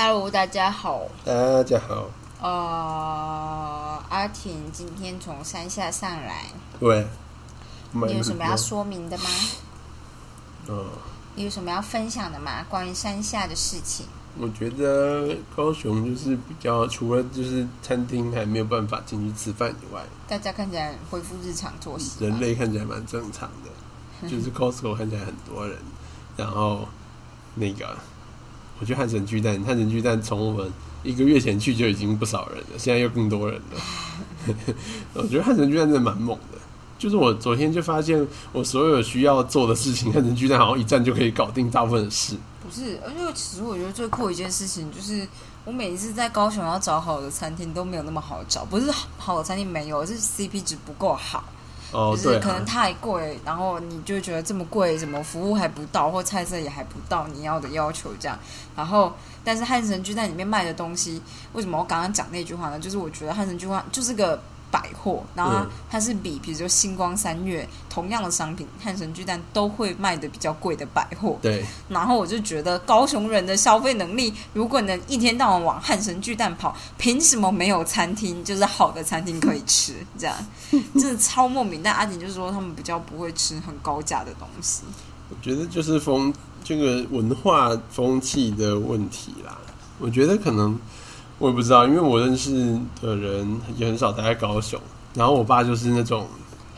Hello，大家好。大家好，呃，阿婷今天从山下上来，对，你有什么要说明的吗？嗯，你有什么要分享的吗？关于山下的事情？我觉得高雄就是比较，除了就是餐厅还没有办法进去吃饭以外，大家看起来恢复日常作息。人类看起来蛮正常的，就是 Costco 看起来很多人，然后那个，我觉得汉神巨蛋，汉神巨蛋从我们一个月前去就已经不少人了，现在又更多人了。我觉得汉神巨蛋真的蛮猛的，就是我昨天就发现，我所有需要做的事情，汉神巨蛋好像一站就可以搞定大部分的事。不是，而且其实我觉得最酷的一件事情就是，我每一次在高雄要找好的餐厅都没有那么好找，不是好的餐厅没有，而是 CP 值不够好。哦，就是对、可能啊，太贵，然后你就觉得这么贵，什么服务还不到，或菜色也还不到你要的要求这样。然后，但是汉神居在里面卖的东西，为什么我刚刚讲那句话呢？就是我觉得汉神居话就是个百货，然后它,、是比比如说星光三月同样的商品，汉神巨蛋都会卖的比较贵的百货。对，然后我就觉得高雄人的消费能力，如果能一天到晚往汉神巨蛋跑，凭什么没有餐厅，就是好的餐厅可以吃？这样 真的超莫名。但阿锦就说他们比较不会吃很高价的东西。我觉得就是风这个文化风气的问题啦。我觉得可能我也不知道，因为我认识的人也很少待在高雄。然后我爸就是那种，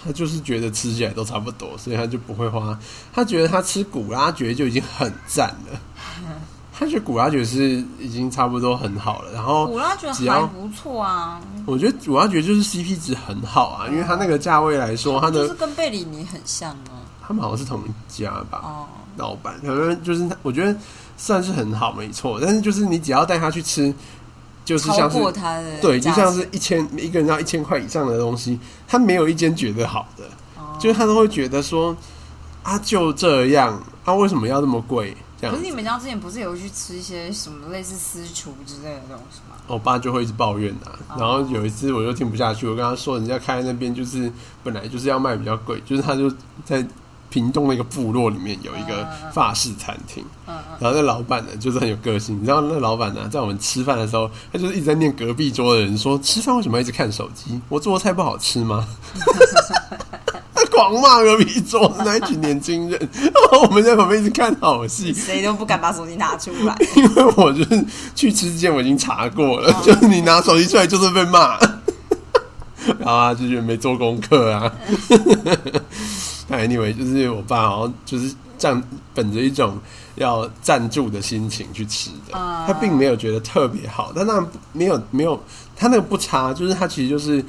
他就是觉得吃起来都差不多，所以他就不会花。他觉得他吃古拉爵就已经很赞了，他觉得古拉爵是已经差不多很好了。然后古拉觉得只要还不错啊，我觉得古拉爵就是 CP 值很好啊，因为他那个价位来说，他的就是跟贝里尼很像啊。他们好像是同一家吧。哦，老板，反正就是我觉得算是很好，没错。但是就是你只要带他去吃，就是像是过他的对，就像是一千一个人要一千块以上的东西，他没有一间觉得好的，哦就是他都会觉得说啊就这样啊，为什么要那么贵？这样可是你们家之前不是有去吃一些什么类似私厨之类的东西吗？我爸就会一直抱怨啊。哦然后有一次我就听不下去，我跟他说，人家开那边就是本来就是要卖比较贵，就是他就在屏东的一个部落里面有一个嗯法式餐厅。然后那老板呢，就是很有个性。你知道那老板呢，在我们吃饭的时候，他就是一直在念隔壁桌的人说，吃饭为什么要一直看手机？我做的菜不好吃吗？他狂骂隔壁桌那一群年轻人，然 后我们在旁边一直看好戏。谁都不敢把手机拿出来。因为我就是去吃之前我已经查过了，就是你拿手机出来就是被骂，然后他就觉得没做功课啊。但 anyway，就是我爸好像就是站本着一种要赞助的心情去吃的，啊。他并没有觉得特别好，但那没有没有他那个不差，就是他其实就是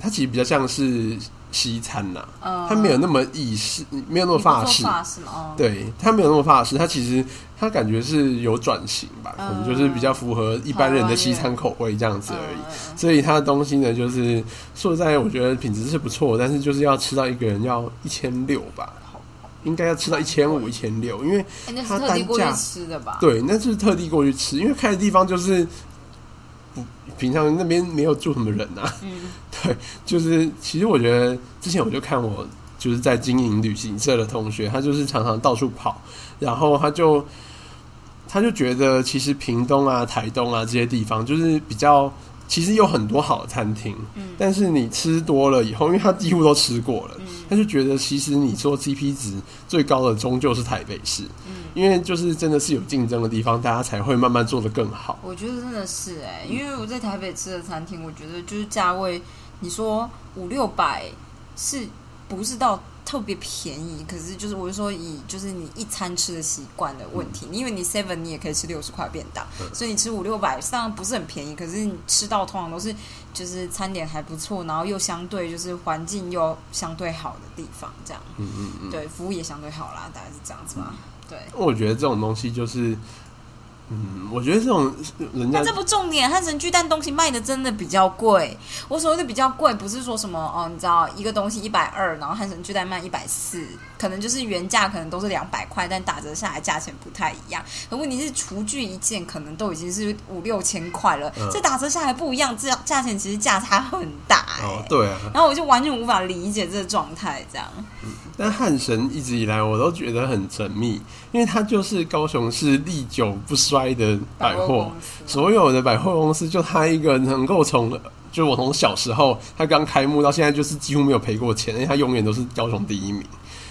他其实比较像是西餐呐、嗯他没有那么意式，没有那么法式？哦，对他没有那么法式，他其实他感觉是有转型吧，可能就是比较符合一般人的西餐口味这样子而已。嗯所以他的东西呢，就是说实在，我觉得品质是不错，但是就是要吃到一个人要一千六吧，应该要吃到一千五、一千六，因为它单价吃的吧？对，那是特地过去吃，因为开的地方就是不平常那边没有住什么人啊。嗯，对，就是其实我觉得之前我就看我就是在经营旅行社的同学，他就是常常到处跑，然后他就他就觉得其实屏东啊、台东啊这些地方就是比较。其实有很多好的餐厅，嗯。但是你吃多了以后，因为他几乎都吃过了，嗯。他就觉得其实你说 CP 值最高的终究是台北市，嗯。因为就是真的是有竞争的地方，大家才会慢慢做得更好。我觉得真的是哎、因为我在台北吃的餐厅，我觉得就是价位，你说五六百是不是到特别便宜？可是就是我是说以就是你一餐吃的习惯的问题，因为你 seven 你也可以吃六十块便当，嗯所以你吃五六百当然不是很便宜，可是你吃到通常都是就是餐点还不错，然后又相对就是环境又相对好的地方，这样嗯嗯嗯，对服务也相对好啦，大概是这样子吧。对，我觉得这种东西就是，嗯，我觉得这种人家但这不重点，汉神巨蛋东西卖的真的比较贵。我所谓的比较贵，不是说什么哦，你知道一个东西一百二，然后汉神巨蛋卖一百四，可能就是原价可能都是两百块，但打折下来价钱不太一样。可问题是厨具一件可能都已经是五六千块了，嗯这打折下来不一样，这价钱其实价差很大哎、哦，对啊，然后我就完全无法理解这个状态，这样。但汉神一直以来我都觉得很神秘，因为它就是高雄市历久不衰衰的百货所有的百货公司就他一个能够从，就我从小时候他刚开幕到现在，就是几乎没有赔过钱，因为他永远都是高雄第一名。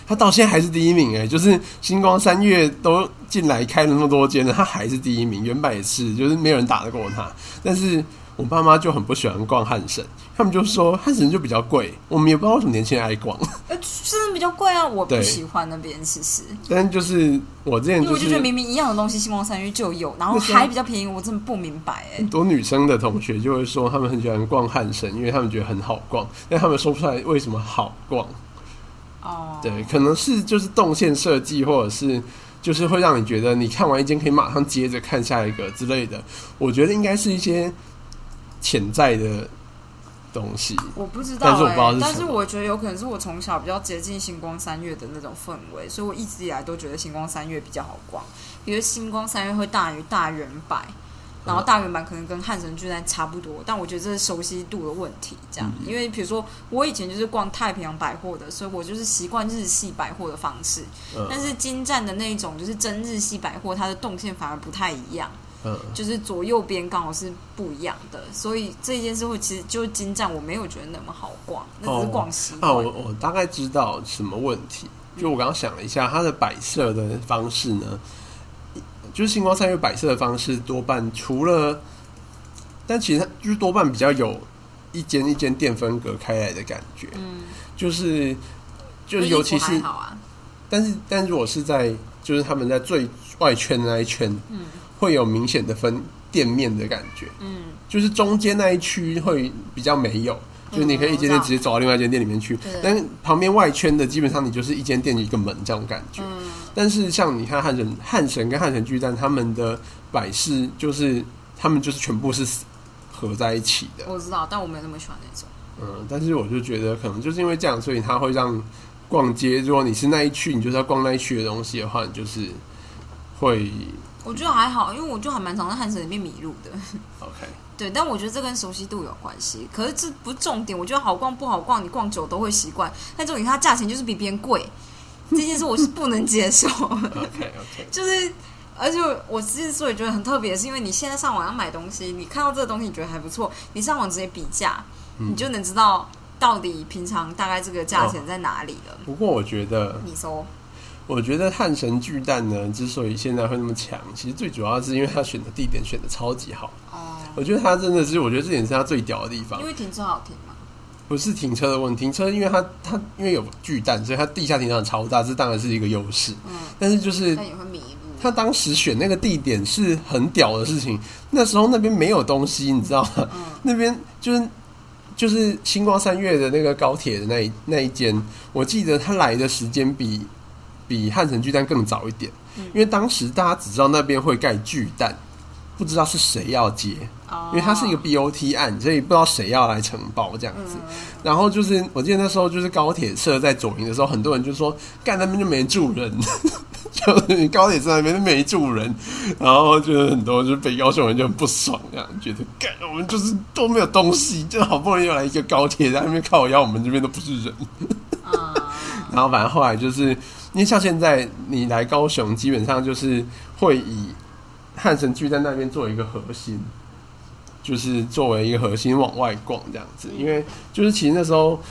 他到现在还是第一名哎、就是星光三月都进来开了那么多间了，他还是第一名。原版也是，就是没有人打得过他。但是我爸妈就很不喜欢逛汉神，他们就说汉神就比较贵，我们也不知道为什么年轻人爱逛。呃，真的比较贵啊，我不对喜欢那边其实，但就是我之前就因为我就觉得是明明一样的东西，星光三月就有，然后还比较便宜，我真的不明白哎、很多女生的同学就会说，他们很喜欢逛汉神，因为他们觉得很好逛，但他们说不出来为什么好逛。哦，对，可能是就是动线设计，或者是就是会让你觉得你看完一间可以马上接着看下一个之类的。我觉得应该是一些潜在的东西。我不知道、欸，但是我不知道是但是我觉得有可能是我从小比较接近星光三月的那种氛围，所以我一直以来都觉得星光三月比较好逛。比如星光三月会大于大圆百，然后大圆版可能跟汉神巨蛋差不多，但我觉得这是熟悉度的问题。这样，因为比如说我以前就是逛太平洋百货的，所以我就是习惯日系百货的方式。嗯但是金站的那一种就是真日系百货，它的动线反而不太一样。嗯，就是左右边刚好是不一样的，所以这件事会其实就是金站，我没有觉得那么好逛，那只是逛习惯。啊，我我大概知道什么问题。就我刚刚想了一下，它的摆设的方式呢，就是星光三月摆设的方式，多半除了，但其实它就是多半比较有一间一间店分隔开来的感觉，嗯，就是就是尤其是好啊，但是，但如果是在就是他们在最外圈的那一圈，嗯会有明显的分店面的感觉，嗯，就是中间那一区会比较没有，就是你可以一间店直接走到另外一间店里面去。对，但是旁边外圈的基本上你就是一间店一个门这种感觉。嗯，但是像你看汉神汉神跟汉神巨蛋他们的摆饰，就是他们就是全部是合在一起的，我知道，但我没有那么喜欢那种。嗯，但是我就觉得可能就是因为这样，所以它会让逛街，如果你是那一区，你就是要逛那一区的东西的话，你就是会我觉得还好，因为我就还蛮常在汉城里面迷路的。OK。对，但我觉得这跟熟悉度有关系。可是这不是重点，我觉得好逛不好逛，你逛久都会习惯。但重点它价钱就是比别人贵，这件事我是不能接受。OK OK，就是，而且我之所以觉得很特别，是因为你现在上网要买东西，你看到这个东西你觉得还不错，你上网直接比价，嗯你就能知道到底平常大概这个价钱在哪里了。不过我觉得，你搜，我觉得汉神巨蛋呢，之所以现在会那么强，其实最主要是因为他选的地点选的超级好。哦，我觉得他真的是，我觉得这点是他最屌的地方因，为停车好停嘛。不是停车的问题。停车，因为它它因为有巨蛋，所以它地下停车场超大，这当然是一个优势。嗯，但是就是但也会迷路。他当时选那个地点是很屌的事情，那时候那边没有东西，你知道吗？嗯那边就是就是星光三月的那个高铁的那一那一间，我记得他来的时间比比汉城巨蛋更早一点，嗯因为当时大家只知道那边会盖巨蛋，不知道是谁要接，哦因为它是一个 BOT 案，所以不知道谁要来承包这样子。嗯然后就是我记得那时候就是高铁设在左营的时候，很多人就说干那边就没住人，就是你高铁站那边都没住人，然后就是很多就是北高雄人就很不爽，这样觉得干我们就是都没有东西，就好不容易又来一个高铁在那边靠腰，我们这边都不是人。啊，然后反正后来就是因为像现在你来高雄，基本上就是会以汉神巨蛋那边做一个核心，就是作为一个核心往外逛这样子。因为就是其实那时候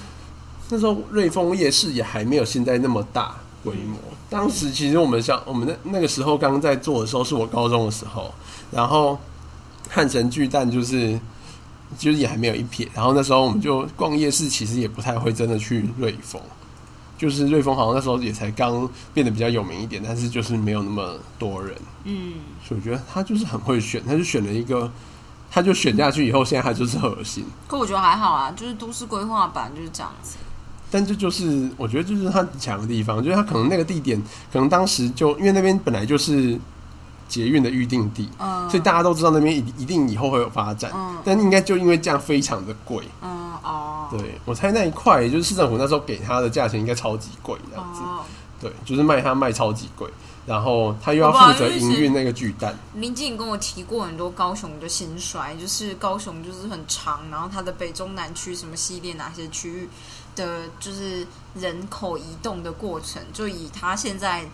那时候瑞丰夜市也还没有现在那么大规模。当时其实我们像我们那那个时候刚在做的时候，是我高中的时候，然后汉神巨蛋就是。就是也还没有一撇，然后那时候我们就逛夜市，其实也不太会真的去瑞丰，就是瑞丰好像那时候也才刚变得比较有名一点，但是就是没有那么多人，嗯，所以我觉得他就是很会选，他就选了一个，他就选下去以后，现在他就是核心。可我觉得还好啊，就是都市规划版就是这样子。但这就是我觉得就是他强的地方，就是他可能那个地点，可能当时就因为那边本来就是捷运的预定地，嗯，所以大家都知道那边一一定以后会有发展，嗯但应该就因为这样非常的贵。嗯哦，对我猜那一块，也就是市政府那时候给他的价钱应该超级贵这样子。哦，对，就是卖他卖超级贵，然后他又要负责营运那个巨蛋。林静跟我提过很多高雄的兴衰，就是高雄就是很长，然后它的北中南区什么系列哪些区域的，就是人口移动的过程，就以他现在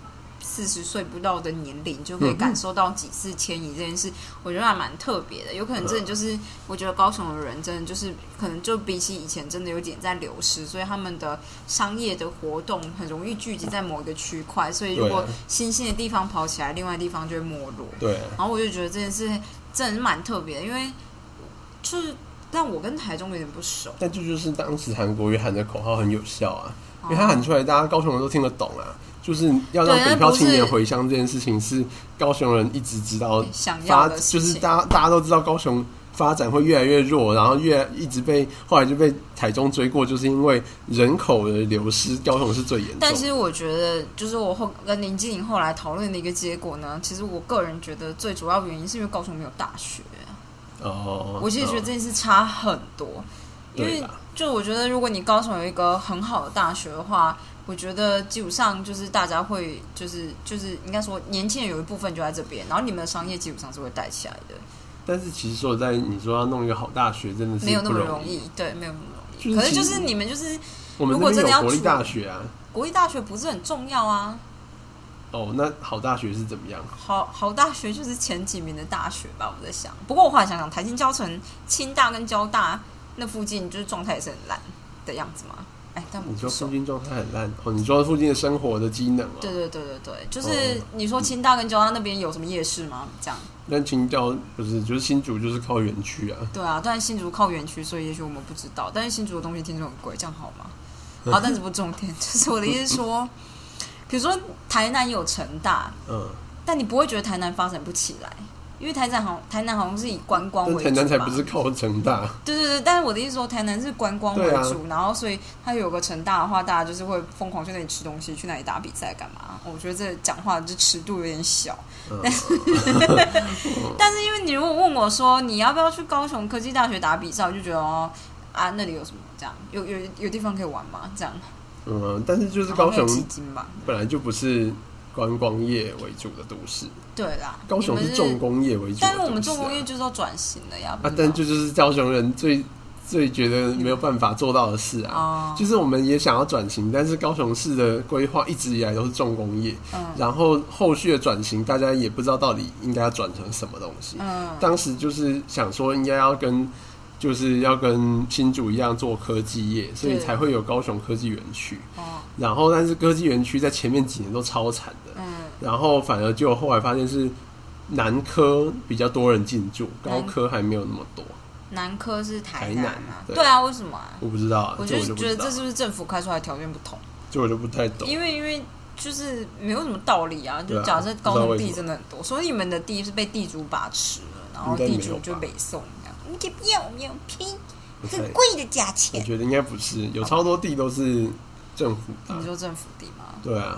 四十岁不到的年龄就可以感受到几次迁移这件事，我觉得还蛮特别的。有可能真的就是，我觉得高雄的人真的就是可能就比起以前真的有点在流失，所以他们的商业的活动很容易聚集在某一个区块，所以如果新兴的地方跑起来，另外地方就会没落。对，然后我就觉得这件事真的是蛮特别的，因为就是但我跟台中有点不熟，但这就是当时韩国瑜喊的口号很有效啊，因为他喊出来，大家高雄人都听得懂啊。就是要让北漂青年回乡这件事情，是高雄人一直知道想要发，的就是大家大家都知道高雄发展会越来越弱，然后越一直被后来就被台中追过，就是因为人口的流失，高雄是最严重的。但其实我觉得，就是我后跟林经理后来讨论的一个结果呢，其实我个人觉得最主要原因是因为高雄没有大学。哦，我其实觉得这件事差很多，因为就我觉得如果你高雄有一个很好的大学的话，我觉得基本上就是大家会就是就是应该说年轻人有一部分就在这边，然后你们的商业基本上是会带起来的，但是其实说在，你说要弄一个好大学，真的是没有那么容易，对，没有那么容易。就是可是就是你们就是我们如果真的要处大学啊，国立大学不是很重要啊，哦，那好大学是怎么样？好好大学就是前几名的大学吧，我在想。不过我后来想想，台新交城、清大跟交大那附近就是状态也是很烂的样子嘛。哎，但我你说附近状态很烂哦，你说附近的生活的机能哦，对对对对对，就是哦。你说清大跟交大那边有什么夜市吗？这样。但青椒不是，就是新竹就是靠园区啊，对啊，但是新竹靠园区，所以也许我们不知道。但是新竹的东西听说很贵，这样好吗？好，但是不重点，就是我的意思是说，比如说台南有成大，嗯，但你不会觉得台南发展不起来，因为台南好台南好像是以观光但为主台南才不是靠成大，对对对，但是我的意思说，台南是观光为主，然后所以它有个成大的话，大家就是会疯狂去那里吃东西，去那里打比赛干嘛？我觉得这讲话就尺度有点小。嗯，但是因为你如果问我说你要不要去高雄科技大学打比赛，我就觉得哦啊那里有什么这样，有有有地方可以玩吗？这样，嗯，但是就是高雄？本来就不是观光业为主的都市，对啦，高雄是重工业为主但是我们重工业就是要转型了呀。啊但这就是高雄人最最觉得没有办法做到的事啊。哦，就是我们也想要转型，但是高雄市的规划一直以来都是重工业，嗯然后后续的转型大家也不知道到底应该要转成什么东西。嗯当时就是想说应该要跟就是要跟新竹一样做科技业，所以才会有高雄科技园区。哦然后但是科技园区在前面几年都超惨的，嗯然后反而就后来发现是南科比较多人进驻，高科还没有那么多。南科是台台南啊，对对啊，为什么啊？我不知道啊，我这就觉得这是不是政府开出来的条件不同？这我就不太懂。因为因为就是没有什么道理啊，就假设高雄地真的很多，所以你们的地是被地主把持了，然后地主就北宋这样，你不要我们要拼很贵的价钱我钱。觉得应该不是，有超多地都是政府的你。说政府地吗？对啊，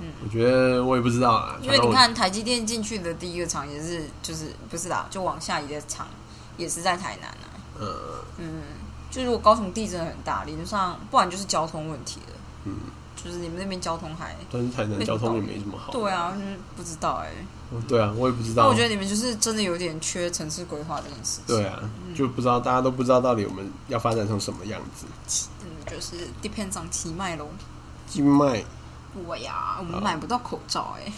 嗯我觉得我也不知道啊，因为你看台积电进去的第一个厂也是就是不是啦，就往下移的厂也是在台南啊。嗯嗯，就如果高雄地真的很大，理论上不然就是交通问题了，嗯，就是你们那边交通还但是台南交通也没什么好。对啊，就是不知道哎、嗯，对啊，我也不知道那我觉。得你们就是真的有点缺城市规划这件事情。对啊，就不知道大家都不知道到底我们要发展成什么样子。嗯，就是 depends on 奇迈喽。静脉，我呀，我们买不到口罩哎、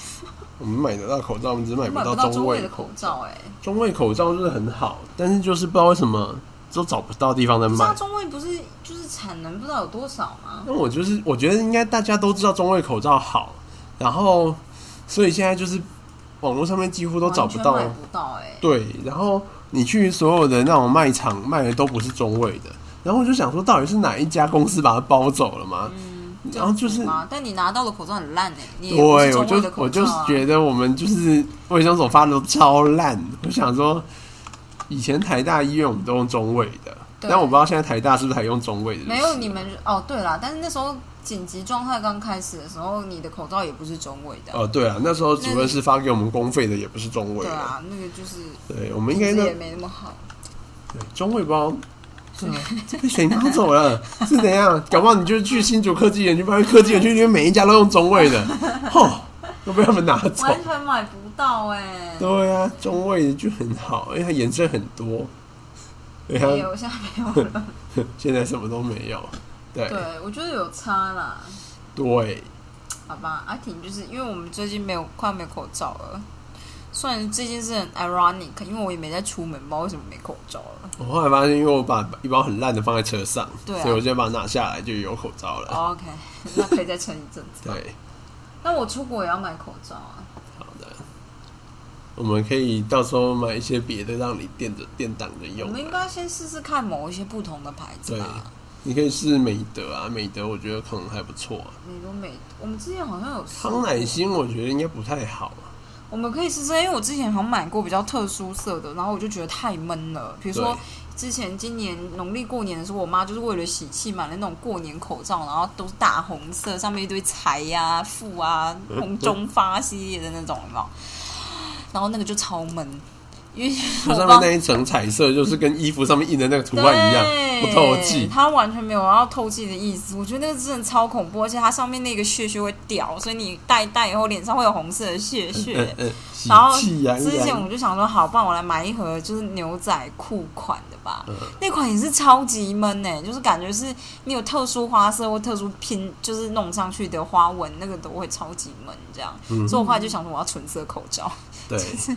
我们买得到口罩，我们只是买不到中卫的口罩哎、中卫口罩就是很好，但是就是不知道为什么都找不到地方在卖。中卫不是就是产能不知道有多少吗？那我就是我觉得应该大家都知道中卫口罩好，然后所以现在就是网络上面几乎都找不到不到哎、对，然后你去所有的那种卖场卖的都不是中卫的，然后我就想说，到底是哪一家公司把它包走了吗？嗯，然后就是？但你拿到的口罩很烂哎、对，我就我就是觉得我们就是卫生所发的都超烂，我想说，以前台大医院我们都用中卫的，但我不知道现在台大是不是还用中卫的？没有你们哦，对啦，但是那时候紧急状态刚开始的时候，你的口罩也不是中卫的。哦，对啊，那时候主任是发给我们公费的，也不是中卫的。对啊，那个就是对，我们应该那也没那么好。对中卫包。是被谁拿走了？是怎样？搞不好你就去新竹科技园区，发现科技园区里面每一家都用中卫的，吼，都被他们拿走。完全买不到哎、对啊，中卫就很好，因为它颜色很多。对啊，没有，现在没有了。现在什么都没有。对对，我觉得有差啦。对，好吧，阿婷就是因为我们最近没有快没有口罩了。虽然这件事很 ironic，因为我也没在出门，不知道为什么没口罩了。我后来发现，因为我把一包很烂的放在车上，对啊所以我现在把它拿下来就有口罩了。OK，那可以再撑一阵子。对，那我出国也要买口罩啊。我们可以到时候买一些别的，让你垫着垫挡着我用啊。们应该先试试看某一些不同的牌子对吧。你可以试美德啊，美德我觉得可能还不错啊。美多美，我们之前好像有康乃馨我觉得应该不太好啊。我们可以试试，因为我之前好像买过比较特殊色的，然后我就觉得太闷了。比如说之前今年农历过年的时候，我妈就是为了喜气买了那种过年口罩，然后都是大红色，上面一堆财呀、富啊、红中发系列的那种，有没有？然后那个就超闷，因为它上面那一层彩色就是跟衣服上面印的那个图案一样，不透气。它完全没有要透气的意思。我觉得那个真的超恐怖，而且它上面那个屑屑会掉，所以你戴一戴以后脸上会有红色的屑屑。嗯嗯，喜然后之前洋。我就想说，好，不然我来买一盒就是牛仔裤款的吧。嗯那款也是超级闷呢、就是感觉是你有特殊花色或特殊拼，就是弄上去的花纹，那个都会超级闷这样。嗯所以我后来就想说，我要纯色口罩，对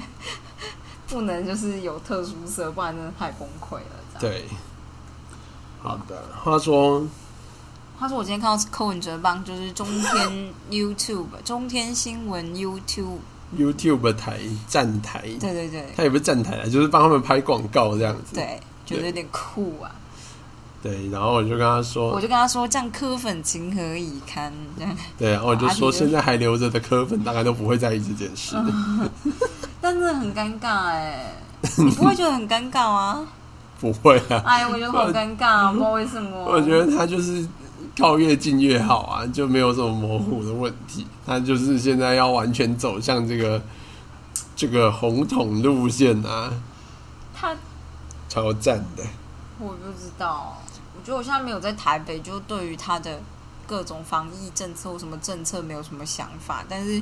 不能就是有特殊色，不然真的太崩溃了。对，好的。话说，他说我今天看到柯文哲帮就是中天 YouTube 中天新闻 YouTube，YouTube 台站台，对对对他也不是站台啊，就是帮他们拍广告这样子。对，觉得有点酷啊。对，然后我就跟他说我，就跟他说，这样科粉情何以堪？这样，对，然后我就说现在还留着的科粉大概都不会在意这件事。但真的很尴尬哎，你不会觉得很尴尬吗？不会啊，哎，我觉得好尴尬啊，不知道为什么。我觉得他就是靠越近越好啊，就没有什么模糊的问题。他就是现在要完全走向这个这个红桶路线啊，他，超赞的。我不知道。我觉得我现在没有在台北，就对于他的各种防疫政策或什么政策没有什么想法，但是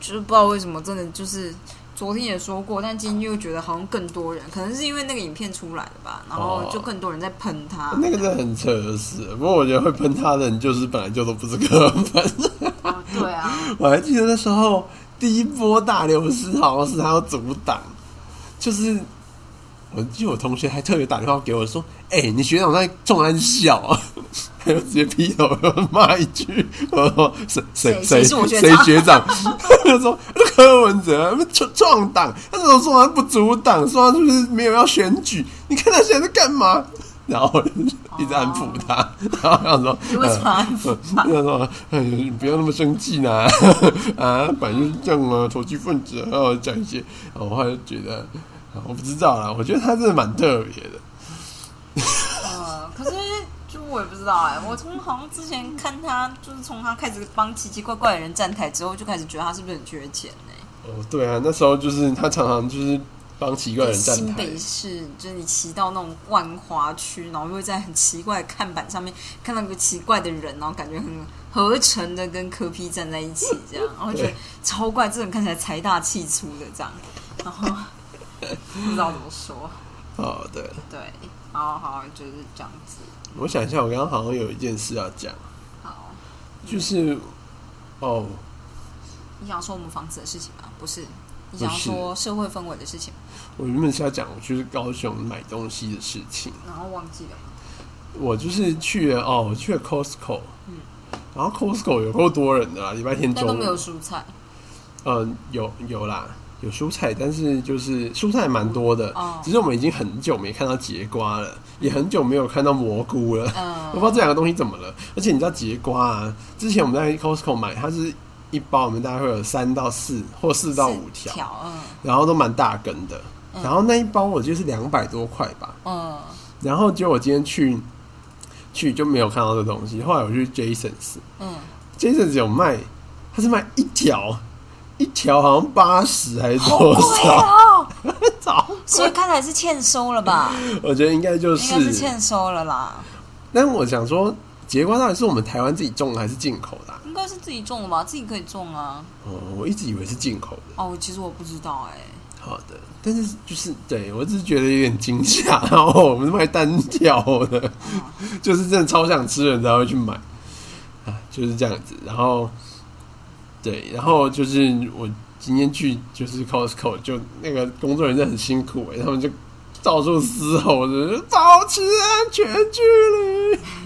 就是不知道为什么，真的就是昨天也说过，但今天又觉得好像更多人，可能是因为那个影片出来了吧，然后就更多人在喷他。那个真的很扯的事，不过我觉得会喷他的人就是本来就都不是科粉。哦对啊，我还记得那时候第一波大流失好像是他要阻挡，就是我记得我同学还特别打电话给我说：“哎、你学长在重安笑啊！” 还有直接劈头骂一句：“我说谁谁谁谁学长谁学长？” 他说：“那柯文哲他们创创党，他怎么说他不阻挡？说他是不是没有要选举？你看他现在在干嘛？” 然后一直安抚他，然后他说：“你为什么要安抚他他说：“哎，你不要那么生气呐，啊，反正就是这样啊，投机分子，然后讲一些，然后我后来就觉得，啊 我不知道啦，我觉得他真的蛮特别的。呃，可是就我也不知道哎、我从好像之前看他，就是从他开始帮奇奇怪怪的人站台之后，就开始觉得他是不是很缺钱呢、哦，对啊，那时候就是他常常就是帮奇怪的人站台。新北，市，就是你骑到那种万华区，然后又会在很奇怪的看板上面看到一个奇怪的人，然后感觉很合成的跟柯 P 站在一起，这样，然后觉得超怪，这种看起来财大气粗的这样，然后 不知道怎么说，哦，对，对，好好就是这样子，我想一下，我刚刚好像有一件事要讲，好，就是哦，你想说我们房子的事情吗？不是，你想说社会氛围的事情，我原本是要讲我去高雄买东西的事情。然后忘记了，我就是去了哦，我去了 Costco，嗯。然后 Costco 有够多人的啦，礼拜天中午。都没有蔬菜，嗯，有有啦，有蔬菜，但是就是蔬菜蛮多的。哦只是我们已经很久没看到节瓜了，也很久没有看到蘑菇了。嗯我不知道这两个东西怎么了。而且你知道节瓜啊，之前我们在 Costco 买，它是一包，我们大概会有三到四或四到五条，条，嗯然后都蛮大根的。嗯然后那一包我记得是两百多块吧。嗯，然后结果我今天去去就没有看到这东西。后来我去 Jasons，嗯，Jasons 有卖，它是卖一条，一条好像八十还是好多贵少？哦，操！所以看来是欠收了吧？我觉得应该就应该是欠收了啦，但我想说，节瓜到底是我们台湾自己种的还是进口的啊、应该是自己种的吧？自己可以种啊。哦，我一直以为是进口的。哦，其实我不知道哎、好的，但是就是对我只是觉得有点惊吓，然后我们是卖单挑的，就是真的超想吃的人才会去买啊，就是这样子。然后对，然后就是我今天去就是 Costco，就那个工作人员很辛苦哎、他们就到处嘶吼着保持安全距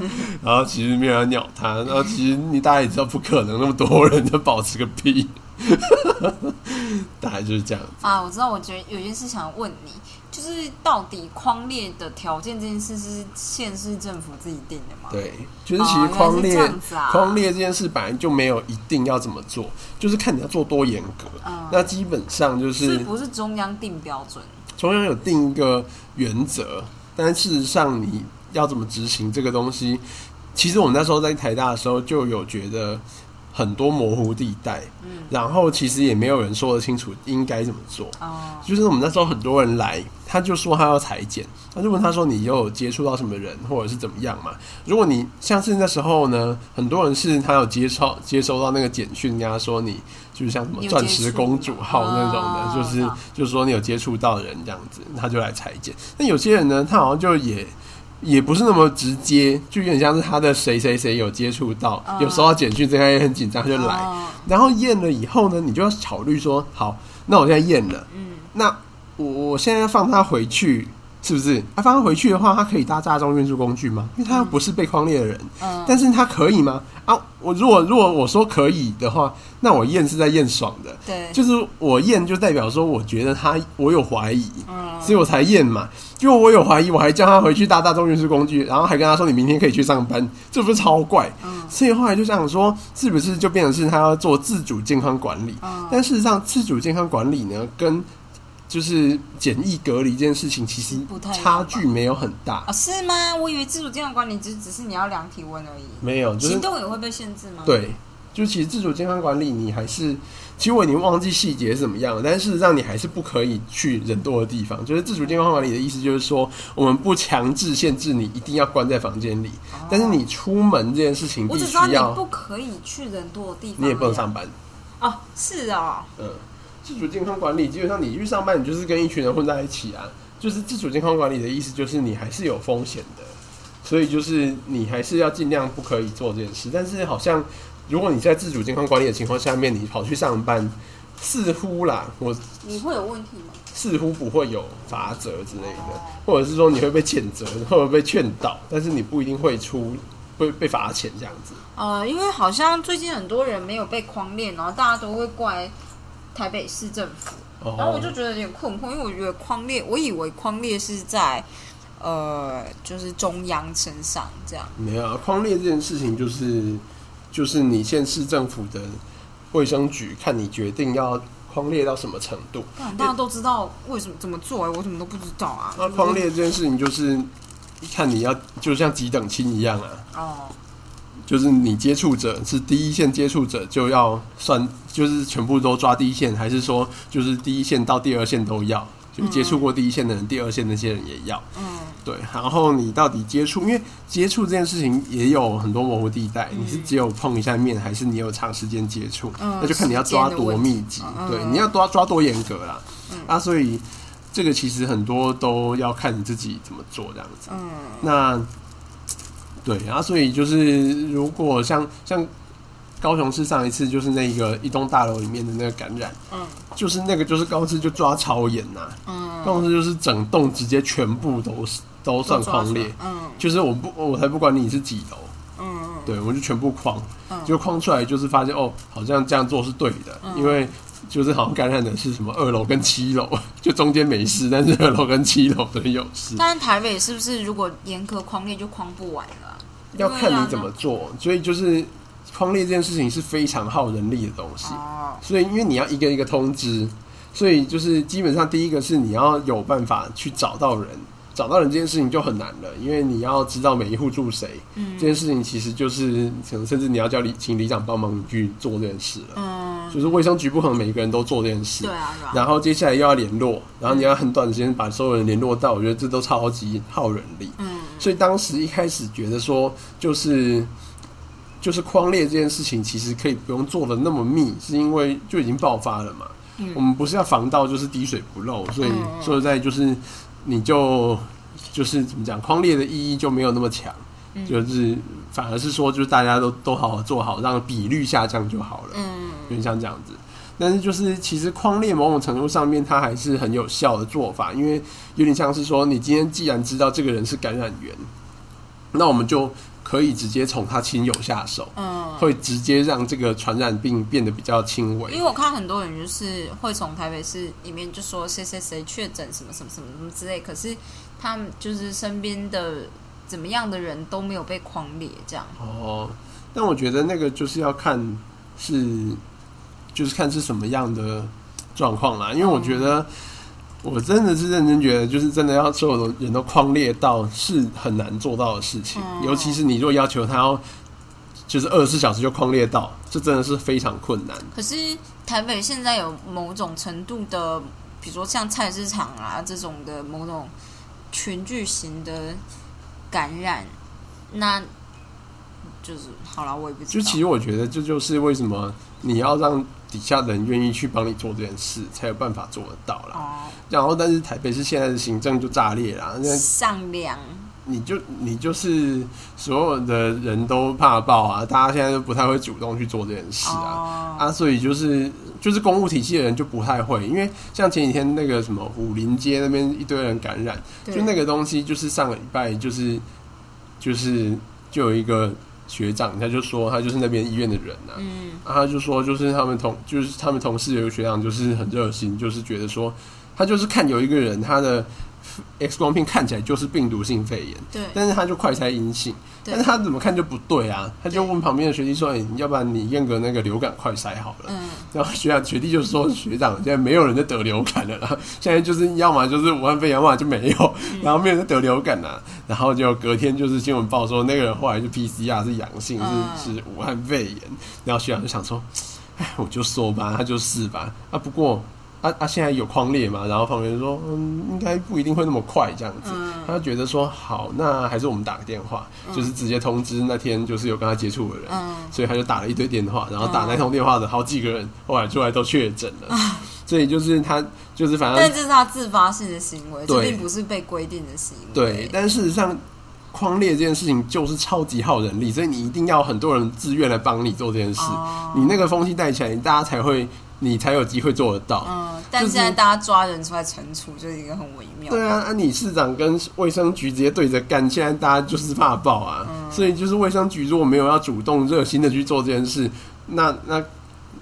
离，然后其实没有人鸟他，然后其实你大家也知道不可能那么多人就保持个屁，大概就是这样。啊，我知道，我觉得有件事想问你，就是到底框列的条件这件事是县市政府自己定的吗？，对，就是其实哦框列、框列这件事本来就没有一定要怎么做，就是看你要做多严格。嗯，那基本上就是是不是中央定标准？中央有定一个原则，但事实上你要怎么执行这个东西，其实我们那时候在台大的时候就有觉得很多模糊地带，嗯，然后其实也没有人说得清楚应该怎么做。哦，就是我们那时候很多人来，他就说他要裁剪，他就问他说你有接触到什么人或者是怎么样嘛？如果你像是那时候呢，很多人是他有接收接收到那个简讯，跟他说你就是像什么钻石公主号那种的，哦就是哦就是说你有接触到人这样子，他就来裁剪。那有些人呢，他好像就也。也不是那么直接，就有点像是他的谁谁谁有接触到，嗯有收到简讯，这他也很紧张，他就来。哦然后验了以后呢，你就要考虑说，好，那我现在验了，嗯，那我我现在要放他回去，是不是？他、放他回去的话，他可以搭大众运输工具吗？因为他不是被框列的人，嗯，但是他可以吗？啊，我如果如果我说可以的话，那我验是在验爽的，对，就是我验就代表说我觉得他我有怀疑，嗯，所以我才验嘛。结果我有怀疑，我还叫他回去搭大众运输工具，然后还跟他说你明天可以去上班，这不是超怪？嗯所以后来就想说，是不是就变成是他要做自主健康管理？嗯但事实上，自主健康管理呢，跟就是简易隔离这件事情，其实不太差距没有很大。啊，是吗？我以为自主健康管理只只是你要量体温而已，没有，就是行动也会被限制吗？，对，就其实自主健康管理，你还是其实我已经忘记细节是怎么样了，但是事实上你还是不可以去人多的地方。就是自主健康管理的意思，就是说我们不强制限制你一定要关在房间里，但是你出门这件事情必须哦我只知道你要，不可以去人多的地方，你也不能上班。哦，是哦，嗯，自主健康管理基本上你去上班，你就是跟一群人混在一起啊。就是自主健康管理的意思，就是你还是有风险的，所以就是你还是要尽量不可以做这件事。但是好像如果你在自主健康管理的情况下面，你跑去上班，似乎啦，我你会有问题吗？似乎不会有罚则之类的，或者是说你会被谴责，或者被劝导，但是你不一定会出会被罚钱这样子。呃，因为好像最近很多人没有被框列，然后大家都会怪台北市政府，哦然后我就觉得有点困惑，因为我觉得框列，我以为框列是在呃，就是中央身上这样。没有啊，框列这件事情就是就是你县市政府的卫生局看你决定要框列到什么程度。大家都知道为什么怎么做、哎，我怎么都不知道啊。那框列这件事情就是看你要就像几等亲一样啊，哦，就是你接触者是第一线接触者就要算，就是全部都抓第一线，还是说就是第一线到第二线都要？就接触过第一线的人，第二线那些人也要。嗯，对，然后你到底接触，因为接触这件事情也有很多模糊地带，你是只有碰一下面，还是你有长时间接触？嗯那就看你要抓多密集，对，嗯你要抓抓多严格啦。嗯啊，所以这个其实很多都要看你自己怎么做这样子。嗯，那对，然后所以就是如果像像高雄市上一次就是那个一栋大楼里面的那个感染，嗯，就是那个就是高市就抓超严呐、嗯，高市就是整栋直接全部都是都算框列，嗯。就是我不我才不管你是几楼，嗯嗯，对我就全部框，嗯。就框出来就是发现哦，好像这样做是对的，嗯。因为就是好像感染的是什么二楼跟七楼，就中间没事，但是二楼跟七楼都有事。但是台北是不是如果严格框列就框不完了啊？要看你怎么做，所以就是框列这件事情是非常耗人力的东西，哦，所以因为你要一个一个通知，所以就是基本上第一个是你要有办法去找到人，找到人这件事情就很难了，因为你要知道每一户住谁，嗯这件事情其实就是可能甚至你要叫里请里长帮忙去做这件事了，嗯，就是卫生局不可能每个人都做这件事对，啊，然后接下来又要联络，然后你要很短的时间把所有人联络到，我觉得这都超级耗人力。嗯所以当时一开始觉得说，就是就是框列这件事情，其实可以不用做的那么密，是因为就已经爆发了嘛。嗯我们不是要防到就是滴水不漏，所以嗯嗯说实在就是你就就是怎么讲，框列的意义就没有那么强，嗯就是反而是说就是大家都都好好做好，让比率下降就好了。嗯有点像这样子。但是就是其实框列某种程度上面它还是很有效的做法，因为有点像是说，你今天既然知道这个人是感染源，那我们就可以直接从他亲友下手，嗯，会直接让这个传染病变得比较轻微。因为我看很多人就是会从台北市里面就说谁谁谁确诊什么什么什么什么之类，可是他们就是身边的怎么样的人都没有被框列这样。哦，但我觉得那个就是要看是，就是看是什么样的状况啦。因为我觉得，我真的是认真觉得，就是真的要所有的人都框列到是很难做到的事情。嗯尤其是你如果要求他要就是二十四小时就框列到，这真的是非常困难。可是台北现在有某种程度的，比如说像菜市场啊这种的某种群聚型的感染，那就是好了，我也不知道。就其实我觉得这就是为什么你要让底下的人愿意去帮你做这件事，才有办法做得到啦。哦，然后，但是台北市现在的行政就炸裂啦，那上梁你就你就是所有的人都怕爆啊，大家现在都不太会主动去做这件事啊。哦，啊，所以就是就是公务体系的人就不太会，因为像前几天那个什么武林街那边一堆人感染，就那个东西，就是上个礼拜就是就是就有一个学长，他就说他就是那边医院的人啊，嗯。啊他就说就是他们同就是他们同事有一个学长就是很热心，就是觉得说他就是看有一个人他的 X 光片看起来就是病毒性肺炎，对但是他就快筛阴性，但是他怎么看就不对啊，他就问旁边的学弟说：“哎、要不然你验个那个流感快筛好了。嗯然后学长学弟就说：“学长，现在没有人在得流感了啦，现在就是要么就是武汉肺炎，要么就没有，然后没有人得流感啦。然后就隔天就是新闻报说那个人后来就 PCR 是阳性，嗯是是武汉肺炎。然后学长就想说：“哎，我就说吧，他就是吧。啊，不过啊啊，现在有框列嘛？然后旁边说，嗯，应该不一定会那么快这样子。嗯他就觉得说，好，那还是我们打个电话，就是直接通知那天就是有跟他接触的人，嗯所以他就打了一堆电话，然后打那通电话的好几个人，后来出来都确诊了。所以就是他就是反正但这是他自发性的行为，这对并不是被规定的行为。对，但事实上。框列这件事情就是超级耗人力，所以你一定要很多人自愿来帮你做这件事，哦你那个风气带起来，大家才会，你才有机会做得到。嗯，但就是现在大家抓人出来惩处，就是一个很微妙。对啊，啊，你市长跟卫生局直接对着干，现在大家就是怕爆啊，嗯所以就是卫生局如果没有要主动热心的去做这件事，那那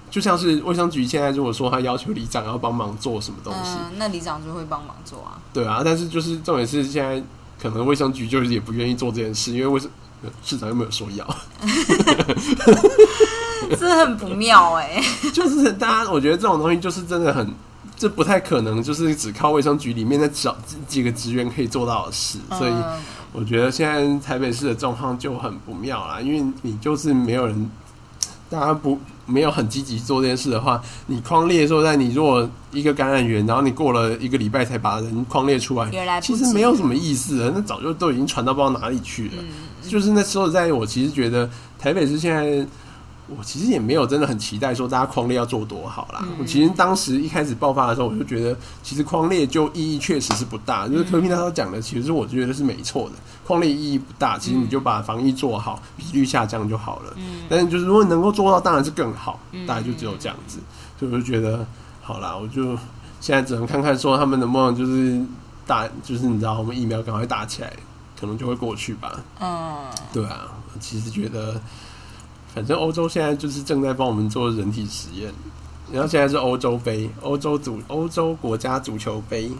就像是卫生局现在如果说他要求里长要帮忙做什么东西，嗯，那里长就会帮忙做啊。对啊，但是就是重点是现在可能卫生局就是也不愿意做这件事，因为卫生呃市长又没有说要，这很不妙哎、就是大家我觉得这种东西就是真的很。这不太可能，就是只靠卫生局里面的找几几个职员可以做到的事，所以嗯我觉得现在台北市的状况就很不妙啦，因为你就是没有人，大家不没有很积极做这件事的话，你框列说在你如果一个感染源，然后你过了一个礼拜才把人框列出来，其实没有什么意思的，那早就都已经传到不知道哪里去了。嗯，就是那说实在，我其实觉得台北市现在。我其实也没有真的很期待说大家框列要做多好啦。嗯我其实当时一开始爆发的时候，我就觉得其实框列就意义确实是不大。就是柯平那时候讲的，其实我觉得是没错的。框列意义不大，其实你就把防疫做好，比率下降就好了。嗯但是就是如果能够做到，当然是更好。嗯大概就只有这样子，所以我就觉得好啦，我就现在只能看看说他们能不能就是打，就是你知道我们疫苗赶快打起来，可能就会过去吧。嗯，对啊，其实觉得，反正欧洲现在就是正在帮我们做人体实验，然后现在是欧洲杯，欧洲足欧洲国家足球杯，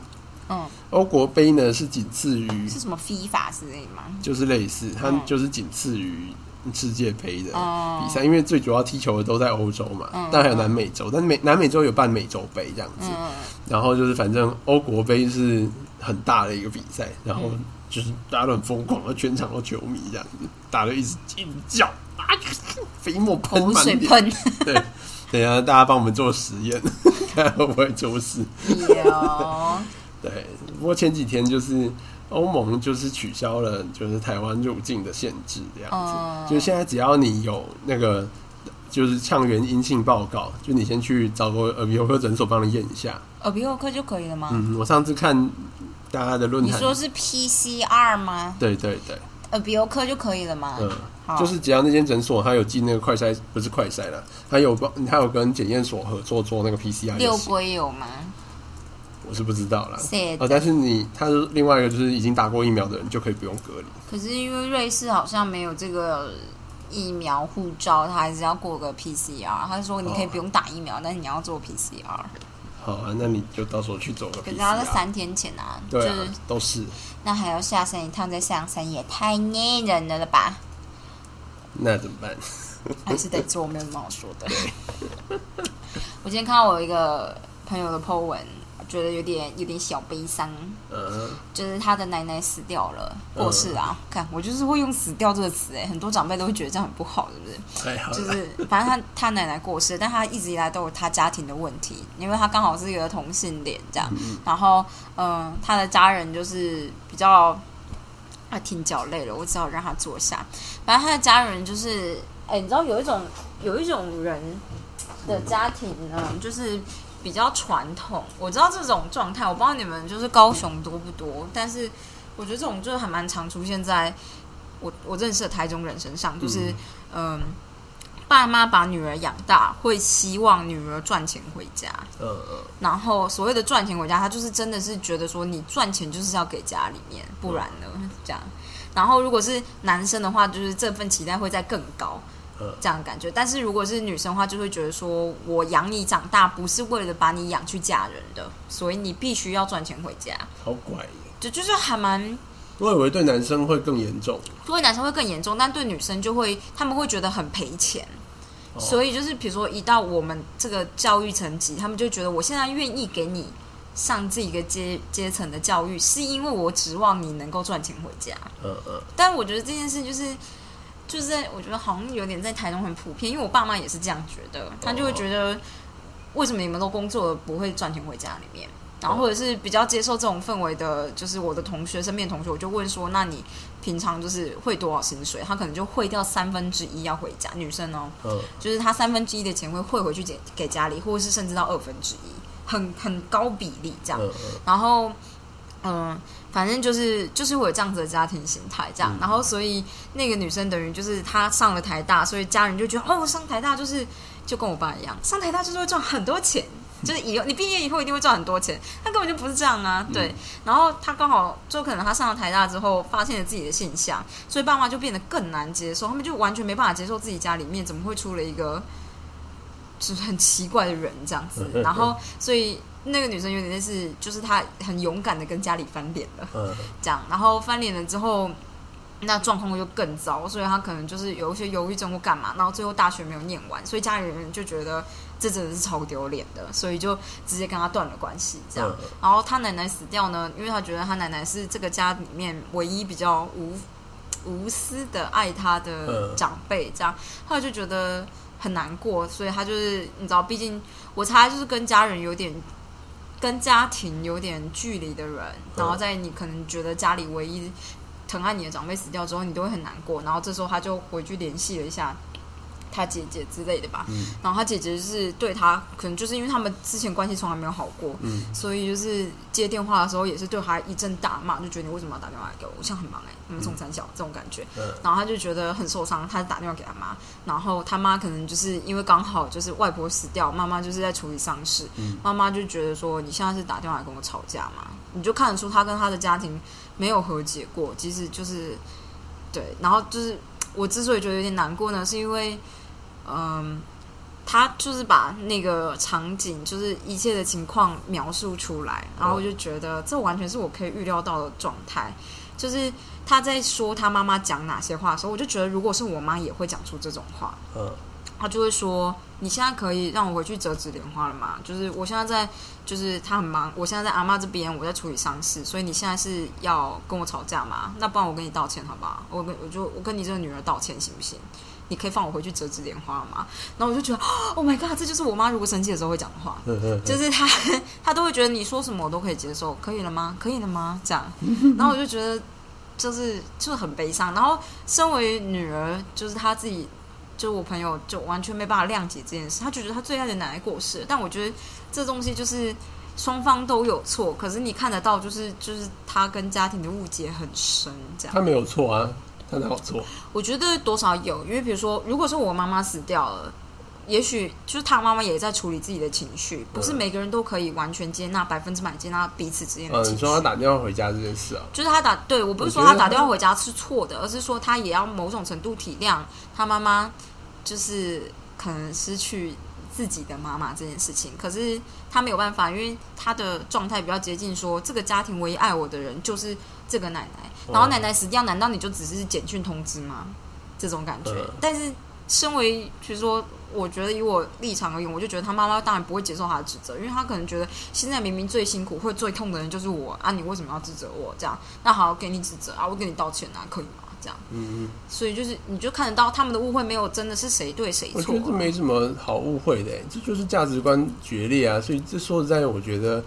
嗯，欧国杯呢是仅次于，是什么 FIFA 之类吗？就是类似，它嗯就是仅次于世界杯的哦比赛，因为最主要踢球的都在欧洲嘛，嗯但还有南美洲，但是美南美洲有办美洲杯这样子，嗯然后就是反正欧国杯是很大的一个比赛，然后嗯就是大家都很疯狂，全场都球迷这样子，打的一直一直叫啊，飞沫喷口满脸，水喷，对，等一下大家帮我们做实验，看会不会出事。有，对，不过前几天就是欧盟就是取消了就是台湾入境的限制，这样子，嗯就是现在只要你有那个就是抗原阴性报告，就你先去找个耳鼻喉科诊所帮你验一下。耳鼻喉科就可以了吗？嗯，我上次看大家的论坛，你说是 PCR 吗？对对对，耳鼻喉科就可以了嘛？就是只要那间诊所他有进那个快筛，不是快筛了，他有帮，它有跟检验所合作做那个 PCR 就六行。龟有吗？我是不知道啦。是哦，但是你，他是另外一个就是已经打过疫苗的人就可以不用隔离。可是因为瑞士好像没有这个疫苗护照，他还是要过个 PCR。他说你可以不用打疫苗，但是你要做 PCR。好啊，那你就到时候去走个可。是要在三天前啊，对啊是，都是。那还要下山一趟，再上山也太捏人了了吧？那怎么办？还是得做，没有什么好说的。我今天看到我一个朋友的 po 文，觉得有点有点小悲伤，嗯，就是他的奶奶死掉了，过世啊。看我就是会用“死掉”这个词，哎，很多长辈都会觉得这样很不好，是不是？好。就是反正他他奶奶过世，但他一直以来都有他家庭的问题，因为他刚好是一个同性恋这样，然后嗯，他的家人就是比较啊挺脚累了，我只好让他坐下。反正他的家人就是，哎，你知道有一种有一种人的家庭呢，就是比较传统。我知道这种状态，我不知道你们就是高雄多不多，但是我觉得这种就是还蛮常出现在我我认识的台中人身上，就是嗯。爸妈把女儿养大，会希望女儿赚钱回家。嗯嗯，然后所谓的赚钱回家，他就是真的是觉得说，你赚钱就是要给家里面，不然呢这样。然后如果是男生的话，就是这份期待会再更高嗯，这样的感觉。但是如果是女生的话，就会觉得说我养你长大，不是为了把你养去嫁人的，所以你必须要赚钱回家。好怪耶。就就是还蛮，我以为对男生会更严重。对男生会更严重，但对女生就会他们会觉得很赔钱。哦所以就是比如说一到我们这个教育层级，他们就觉得我现在愿意给你上这一个阶阶层的教育，是因为我指望你能够赚钱回家。嗯嗯，但我觉得这件事就是就是在我觉得好像有点在台中很普遍，因为我爸妈也是这样觉得，他就会觉得为什么你们都工作了不会赚钱回家里面。然后或者是比较接受这种氛围的，就是我的同学身边的同学，我就问说：那你平常就是会多少薪水？他可能就汇掉三分之一要回家，女生哦，嗯，就是他三分之一的钱会汇回去给给家里，或者是甚至到二分之一，很很高比例这样。然后，嗯，反正就是就是会有这样子的家庭形态这样。嗯然后，所以那个女生等于就是她上了台大，所以家人就觉得哦，上台大就是就跟我爸一样，上台大就是会赚很多钱。就是以后你毕业以后一定会赚很多钱，他根本就不是这样啊，对。然后他刚好就可能他上了台大之后，发现了自己的现象，所以爸妈就变得更难接受，他们就完全没办法接受自己家里面怎么会出了一个就是很奇怪的人这样子。然后，所以那个女生有点类似，就是她很勇敢的跟家里翻脸了，嗯这样。然后翻脸了之后，那状况就更糟，所以她可能就是有一些忧郁症或干嘛，然后最后大学没有念完，所以家里人就觉得这真的是超丢脸的，所以就直接跟她断了关系，这样。嗯然后他奶奶死掉呢，因为他觉得他奶奶是这个家里面唯一比较无无私的爱她的嗯长辈，这样，后来就觉得很难过，所以他就是你知道，毕竟我猜就是跟家人有点。跟家庭有点距离的人，然后在你可能觉得家里唯一疼爱你的长辈死掉之后，你都会很难过。然后这时候他就回去联系了一下他姐姐之类的吧，嗯。然后他姐姐就是对他，可能就是因为他们之前关系从来没有好过，嗯。所以就是接电话的时候也是对他一阵大骂，就觉得你为什么要打电话来给我？我现在很忙哎、我们从三小这种感觉，嗯。然后他就觉得很受伤，他就打电话给他妈，然后他妈可能就是因为刚好就是外婆死掉，妈妈就是在处理丧事，嗯。妈妈就觉得说你现在是打电话来跟我吵架嘛，你就看得出他跟他的家庭没有和解过，其实就是对，然后就是我之所以觉得有点难过呢，是因为嗯。他就是把那个场景，就是一切的情况描述出来，然后我就觉得这完全是我可以预料到的状态。就是他在说他妈妈讲哪些话的时候，我就觉得如果是我妈也会讲出这种话。嗯他就会说：“你现在可以让我回去折纸莲花了吗？就是我现在在，就是他很忙，我现在在阿妈这边，我在处理丧事，所以你现在是要跟我吵架吗？那不然我跟你道歉好不好？我跟我就我跟你这个女儿道歉行不行？你可以放我回去折纸莲花吗？然后我就觉得，Oh my god，这就是我妈如果生气的时候会讲的话。”就是她她都会觉得你说什么我都可以接受，可以了吗？可以了吗？这样，然后我就觉得就是就是很悲伤。然后身为女儿，就是她自己，就我朋友就完全没办法谅解这件事，他就觉得他最爱的奶奶过世了，但我觉得这东西就是双方都有错，可是你看得到，就是就是他跟家庭的误解很深，这样。他没有错啊，他哪有错？我觉得多少有，因为比如说，如果是我妈妈死掉了，也许就是他妈妈也在处理自己的情绪，不是每个人都可以完全接纳百分之百接纳彼此之间的嗯，情绪。你说他打电话回家这件事啊，就是他打对我不是说他打电话回家是错的，而是说他也要某种程度体谅他妈妈，就是可能失去自己的妈妈这件事情。可是他没有办法，因为他的状态比较接近说，这个家庭唯一爱我的人就是这个奶奶，然后奶奶死掉，难道你就只是简讯通知吗？这种感觉。嗯但是身为比如说。我觉得以我立场而言，我就觉得他妈妈当然不会接受他的指责，因为他可能觉得现在明明最辛苦、会最痛的人就是我啊，你为什么要指责我？这样，那好，给你指责啊，我给你道歉啊，可以吗？这样，嗯嗯，所以就是你就看得到他们的误会没有真的是谁对谁错、我觉得这没什么好误会的，这就是价值观决裂啊。所以这说实在，我觉得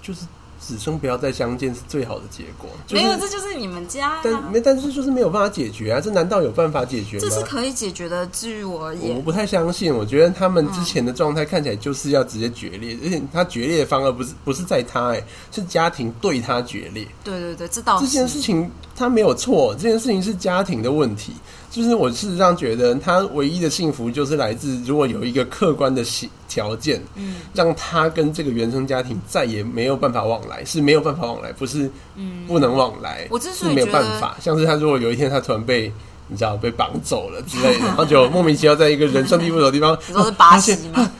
就是此生不要再相见是最好的结果。就是没有，这就是你们家、啊，但没，但是就是没有办法解决啊！这难道有办法解决吗？这是可以解决的。至于我而我，不太相信，我觉得他们之前的状态看起来就是要直接决裂，而且他决裂的方而不是不是在他、哎，是家庭对他决裂。对对对，这倒这件事情他没有错，这件事情是家庭的问题。就是我事实上觉得他唯一的幸福就是来自如果有一个客观的条条件，嗯让他跟这个原生家庭再也没有办法往来，是没有办法往来，不是嗯，不能往来，我之所是没有办法。像是他如果有一天他突然被你知道被绑走了之类的，然后就莫名其妙在一个人生地不熟的地方，你说是巴西吗？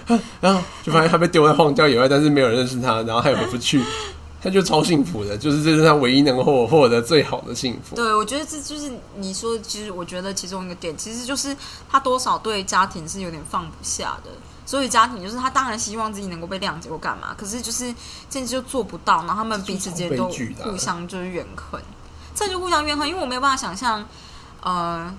然后就发现他被丢在荒郊野外，但是没有人认识他，然后他也回不去，他就超幸福的，就是这是他唯一能够获获得最好的幸福。对，我觉得这就是你说，其实我觉得其中一个点，其实就是他多少对家庭是有点放不下的。所以家庭就是他当然希望自己能够被谅解或干嘛，可是就是甚至就做不到，然后他们彼此之间都互相就是怨恨，这就互相怨恨，因为我没有办法想象，呃，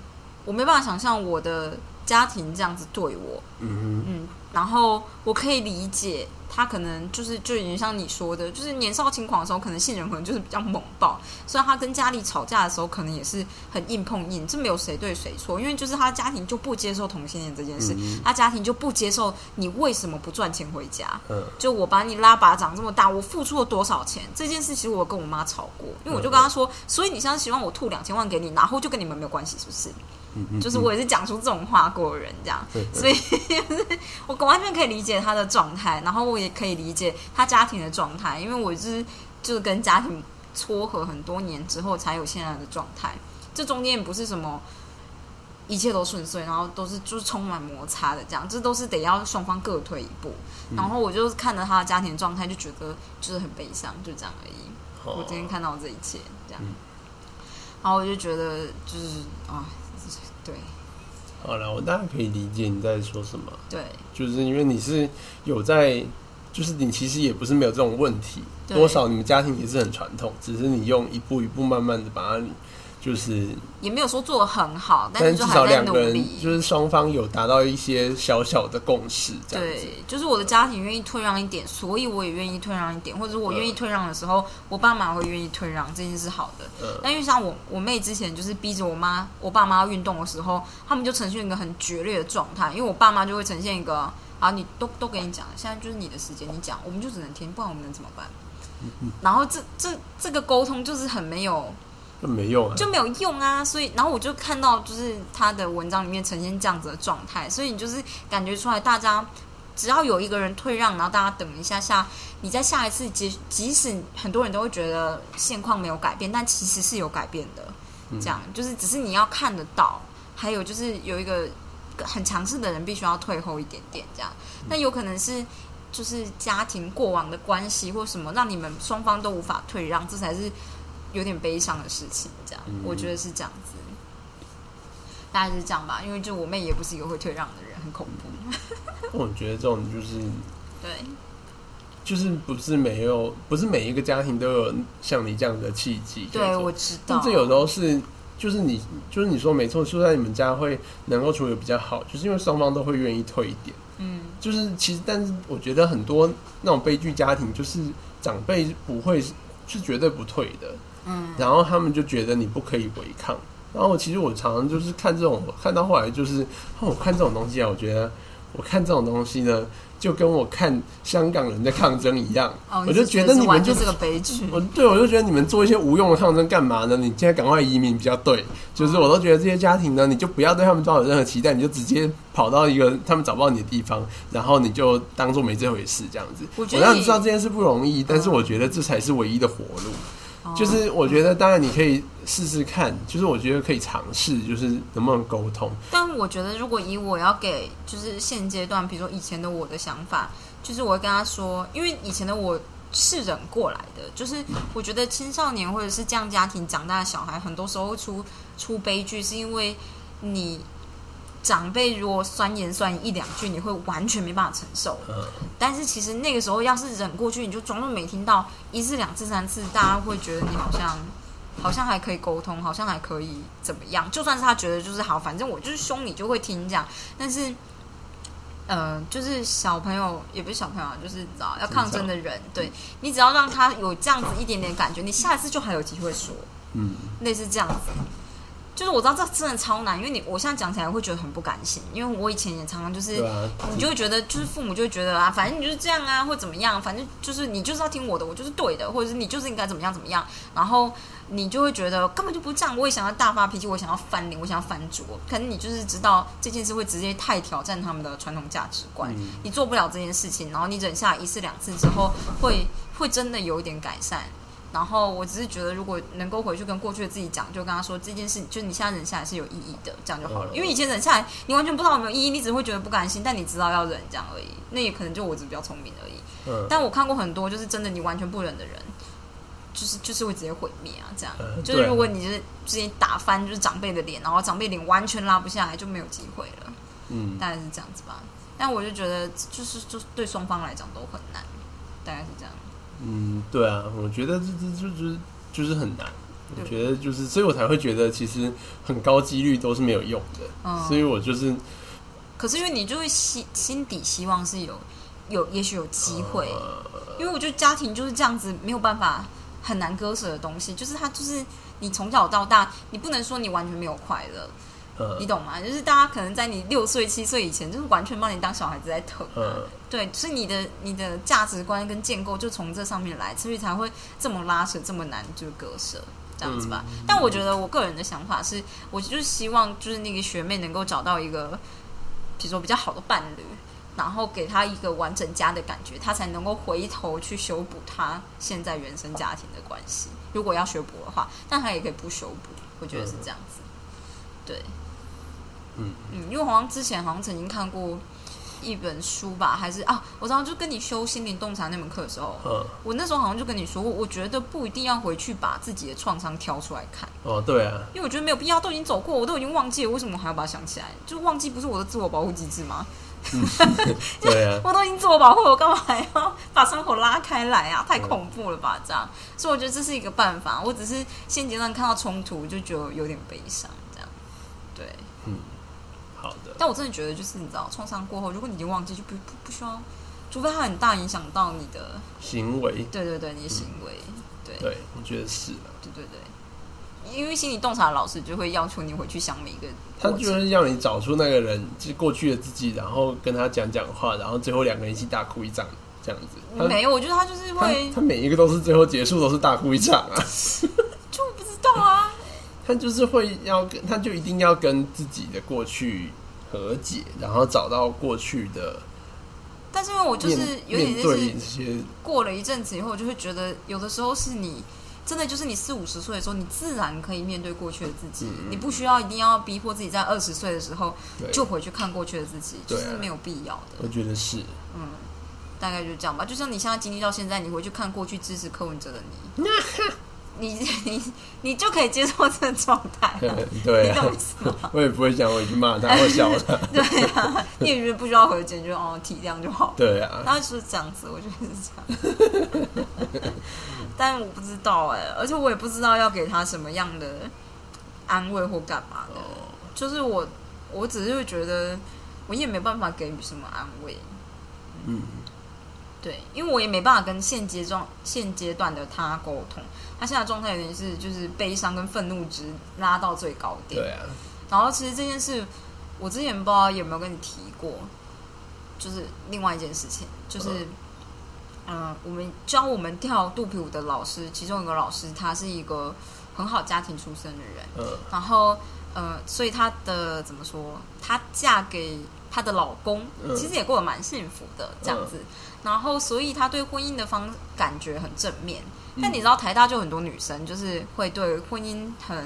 我没办法想象我的家庭这样子对我，嗯嗯，然后我可以理解他可能就是就已经像你说的，就是年少轻狂的时候，可能性人可能就是比较猛爆，所以他跟家里吵架的时候，可能也是很硬碰硬，这没有谁对谁错，因为就是他家庭就不接受同性恋这件事，嗯他家庭就不接受你为什么不赚钱回家。嗯就我把你拉拔长这么大，我付出了多少钱？这件事其实我跟我妈吵过，因为我就跟她说，所以你现在希望我吐两千万给你，然后就跟你们没有关系，是不是？嗯嗯，就是我也是讲出这种话过的人，这样，所以 我完全可以理解他的状态，然后我也可以理解他家庭的状态，因为我就是就是跟家庭撮合很多年之后才有现在的状态，这中间也不是什么一切都顺遂，然后都是就是充满摩擦的这样，这都是得要双方各退一步，然后我就看着他的家庭状态，就觉得就是很悲伤，就这样而已。我今天看到这一切，这样，然后我就觉得就是啊，对。好了，我大概可以理解你在说什么，对。就是因为你是有在，就是你其实也不是没有这种问题，多少你们家庭也是很传统，只是你用一步一步慢慢的把它，就是，也没有说做的很好，但但是至少是就还在努两个人力。就是双方有达到一些小小的共识，这样子。对，就是我的家庭愿意退让一点，所以我也愿意退让一点，或者我愿意退让的时候，我爸妈会愿意退让，这件事好的。嗯但因为像我我妹之前就是逼着我妈我爸妈要运动的时候，他们就呈现一个很决裂的状态，因为我爸妈就会呈现一个啊，你都都给你讲，现在就是你的时间，你讲，我们就只能听，不然我们能怎么办？然后这这这个沟通就是很没有那没用啊，就没有用啊，所以然后我就看到就是他的文章里面呈现这样子的状态，所以你就是感觉出来，大家只要有一个人退让，然后大家等一下下，你在下一次即即使很多人都会觉得现况没有改变，但其实是有改变的，这样就是只是你要看得到，还有就是有一个很强势的人必须要退后一点点，这样，那有可能是。就是家庭过往的关系或什么，让你们双方都无法退让，这才是有点悲伤的事情，这样、嗯我觉得是这样子，大概是这样吧。因为就我妹也不是一个会退让的人，很恐怖。我觉得这种就是对就是不是没有，不是每一个家庭都有像你这样的契机对，我知道但。这有时候是，就是你，就是你说没错，就在你们家会能够处理得比较好，就是因为双方都会愿意退一点。嗯，就是其实，但是我觉得很多那种悲剧家庭，就是长辈不会是是绝对不退的，嗯，然后他们就觉得你不可以违抗。然后其实我常常就是看这种，看到后来就是，哦我看这种东西啊，我觉得我看这种东西呢，就跟我看香港人的抗争一样，哦，我就觉得你们就是个悲剧。我对我就觉得你们做一些无用的抗争干嘛呢？你现在赶快移民比较对。就是我都觉得这些家庭呢，你就不要对他们抱有任何期待，你就直接跑到一个他们找不到你的地方，然后你就当做没这回事这样子。我我让你知道这件事不容易，但是我觉得这才是唯一的活路。就是我觉得，当然你可以试试看，就是我觉得可以尝试，就是能不能沟通。但我觉得，如果以我要给，就是现阶段，比如说以前的我的想法，就是我会跟他说，因为以前的我是忍过来的，就是我觉得青少年或者是这样家庭长大的小孩，很多时候出出悲剧，是因为你。长辈如果酸言酸语一两句，你会完全没办法承受。嗯，但是其实那个时候要是忍过去，你就装作没听到一次、两次、三次，大家会觉得你好像好像还可以沟通，好像还可以怎么样？就算是他觉得就是好，反正我就是凶你就会听这样。但是，呃，就是小朋友也不是小朋友，就是知道要抗争的人，对你只要让他有这样子一点点感觉，你下一次就还有机会说。嗯，类似这样子。就是我知道这真的超难，因为你我现在讲起来会觉得很不甘心，因为我以前也常常就是，你就会觉得就是父母就会觉得啊，反正你就是这样啊，或怎么样，反正就是你就是要听我的，我就是对的，或者是你就是应该怎么样怎么样，然后你就会觉得根本就不这样，我也想要大发脾气，我想要翻脸，我想要翻桌，可能你就是知道这件事会直接太挑战他们的传统价值观，你做不了这件事情，然后你忍下一次两次之后，会会真的有一点改善。然后我只是觉得，如果能够回去跟过去的自己讲，就跟他说这件事，就你现在忍下来是有意义的，这样就好了。因为以前忍下来，你完全不知道有没有意义，你只会觉得不甘心，但你知道要忍这样而已。那也可能就我比较聪明而已。嗯。但我看过很多，就是真的你完全不忍的人，就是就是会直接毁灭啊！这样，就是如果你是直接打翻就是长辈的脸，然后长辈脸完全拉不下来，就没有机会了。嗯，大概是这样子吧。但我就觉得，就是就是对双方来讲都很难，大概是这样。嗯，对啊，我觉得这这就是就是很难。我觉得就是，所以我才会觉得其实很高几率都是没有用的。所以我就是，可是因为你就会心心底希望是有有，也许有机会。因为我觉得家庭就是这样子，没有办法很难割舍的东西，就是它就是你从小到大，你不能说你完全没有快乐。你懂吗？就是大家可能在你六岁、七岁以前，就是完全把你当小孩子在疼。对，所以你的你的价值观跟建构就从这上面来，所以才会这么拉扯，这么难就割舍这样子吧。但我觉得我个人的想法是，我就是希望就是那个学妹能够找到一个，比如说比较好的伴侣，然后给她一个完整家的感觉，她才能够回头去修补她现在原生家庭的关系。如果要修补的话，但她也可以不修补，我觉得是这样子。对。嗯嗯，因为好像之前好像曾经看过一本书吧，还是啊，我知道就跟你修心灵洞察那门课的时候，嗯，我那时候好像就跟你说，我觉得不一定要回去把自己的创伤挑出来看。哦，对啊，因为我觉得没有必要，都已经走过，我都已经忘记了，为什么还要把它想起来？就忘记不是我的自我保护机制吗？对啊，我都已经自我保护，我干嘛还要把伤口拉开来啊？太恐怖了吧？这样，所以我觉得这是一个办法。我只是现阶段看到冲突，就觉得有点悲伤，这样，对，嗯。但我真的觉得，就是你知道，创伤过后，如果你已经忘记，就不不不需要，除非它很大影响到你的行为。对对对，你的行为，对对，我觉得是对对对，因为心理洞察老师就会要求你回去想每一个，他就是要你找出那个人，就是过去的自己，然后跟他讲讲话，然后最后两个人一起大哭一场，这样子。没有，我觉得他就是会，他每一个都是最后结束都是大哭一场啊。他就是会要跟，他就一定要跟自己的过去。和解，然后找到过去的。但是因为我就是有点就是过了一阵子以后，我就会觉得有的时候是你真的就是你四五十岁的时候，你自然可以面对过去的自己，你不需要一定要逼迫自己在二十岁的时候就回去看过去的自己，就是没有必要的。我觉得是，嗯，大概就这样吧。就像你现在经历到现在，你回去看过去支持柯文哲的你。你 你你就可以接受这个状态，对啊，我也不会想回去骂他或笑他，对啊，你也觉得不需要和解，就哦体谅就好，对啊，他是这样子，我觉得是这样，但我不知道哎，而且我也不知道要给他什么样的安慰或干嘛的，就是我我只是会觉得我也没办法给予什么安慰，嗯。对，因为我也没办法跟现阶段现阶段的他沟通，他现在状态有点是就是悲伤跟愤怒值拉到最高点。对啊。然后其实这件事，我之前不知道有没有跟你提过，就是另外一件事情，就是嗯、我们教我们跳肚皮舞的老师，其中一个老师他是一个很好家庭出身的人，嗯然后呃，所以她的怎么说？她嫁给她的老公，嗯。其实也过得蛮幸福的这样子。然后，所以她对婚姻的方感觉很正面。但你知道台大就很多女生就是会对婚姻很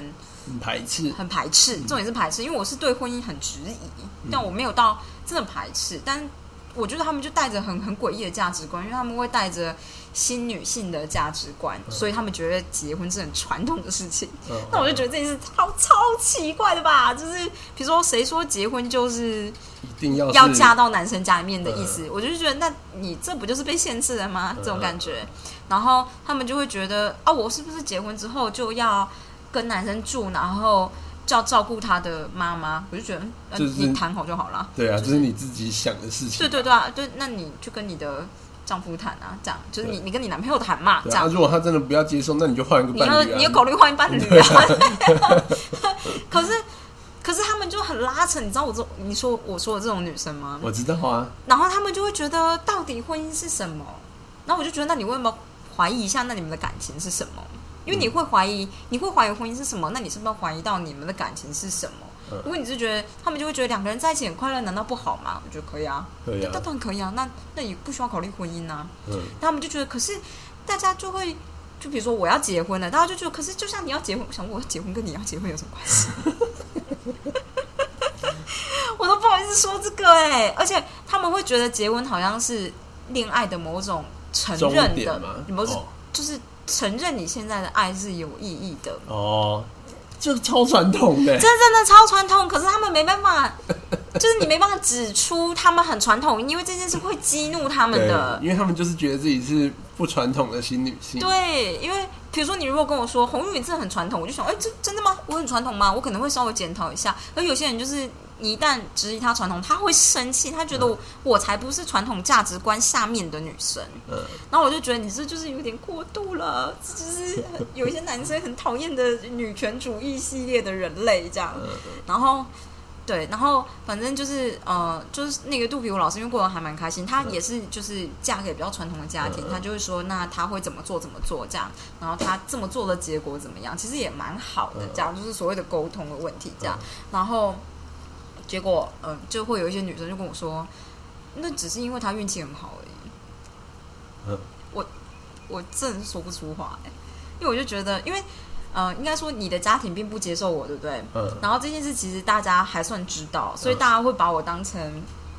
很排斥，很排斥，重点是排斥，因为我是对婚姻很质疑，但我没有到真的排斥，但我觉得他们就带着很很诡异的价值观，因为他们会带着新女性的价值观，所以他们觉得结婚是很传统的事情。嗯那我就觉得这件事超超奇怪的吧，就是比如说谁说结婚就是一定要要嫁到男生家里面的意思，我就觉得那你这不就是被限制了吗？嗯这种感觉，然后他们就会觉得啊，我是不是结婚之后就要跟男生住，然后就要照顾他的妈妈？我就觉得，呃就是你谈好就好了。对啊，就这是你自己想的事情。对对对啊，对，那你就跟你的丈夫谈啊，这样就是你你跟你男朋友谈嘛，这对啊，如果他真的不要接受，那你就换一个你要伴侣啊。你要考虑换一伴侣啊。可是可是他们就很拉扯，你知道我这你说我说的这种女生吗？我知道啊，然后他们就会觉得到底婚姻是什么？然后我就觉得，那你为什么怀疑一下？那你们的感情是什么？因为你会怀疑，你会怀疑婚姻是什么？那你是不是怀疑到你们的感情是什么？嗯如果你是觉得他们就会觉得两个人在一起很快乐，难道不好吗？我觉得可以啊，可以啊那当然可以啊。那那你不需要考虑婚姻啊。嗯，那他们就觉得，可是大家就会，就比如说我要结婚了，大家就觉得，可是就像你要结婚，我想我要结婚跟你要结婚有什么关系？我都不好意思说这个哎、而且他们会觉得结婚好像是恋爱的某种承认的点嘛，，某种、哦就是承认你现在的爱是有意义的。哦，这超传统的真，真的超传统，可是他们没办法，就是你没办法指出他们很传统，因为这件事会激怒他们的，。因为他们就是觉得自己是不传统的新女性。对，因为比如说你如果跟我说红玉米真的很传统，我就想，哎，这真的吗？我很传统吗？我可能会稍微检讨一下。而有些人就是你一旦质疑他传统，他会生气，他觉得我、我才不是传统价值观下面的女生。嗯，然后我就觉得你这就是有点过度了，这就是有一些男生很讨厌的女权主义系列的人类这样。嗯然后对，然后反正就是呃，就是那个肚皮舞老师，因为过得还蛮开心，她也是就是嫁给比较传统的家庭，嗯她就会说那她会怎么做怎么做这样，然后她这么做的结果怎么样，其实也蛮好的，这样就是所谓的沟通的问题这样，然后结果嗯、呃就会有一些女生就跟我说，那只是因为她运气很好而已。嗯我我真说不出话哎、因为我就觉得，因为呃，应该说你的家庭并不接受我，对不对？嗯，然后这件事其实大家还算知道，所以大家会把我当成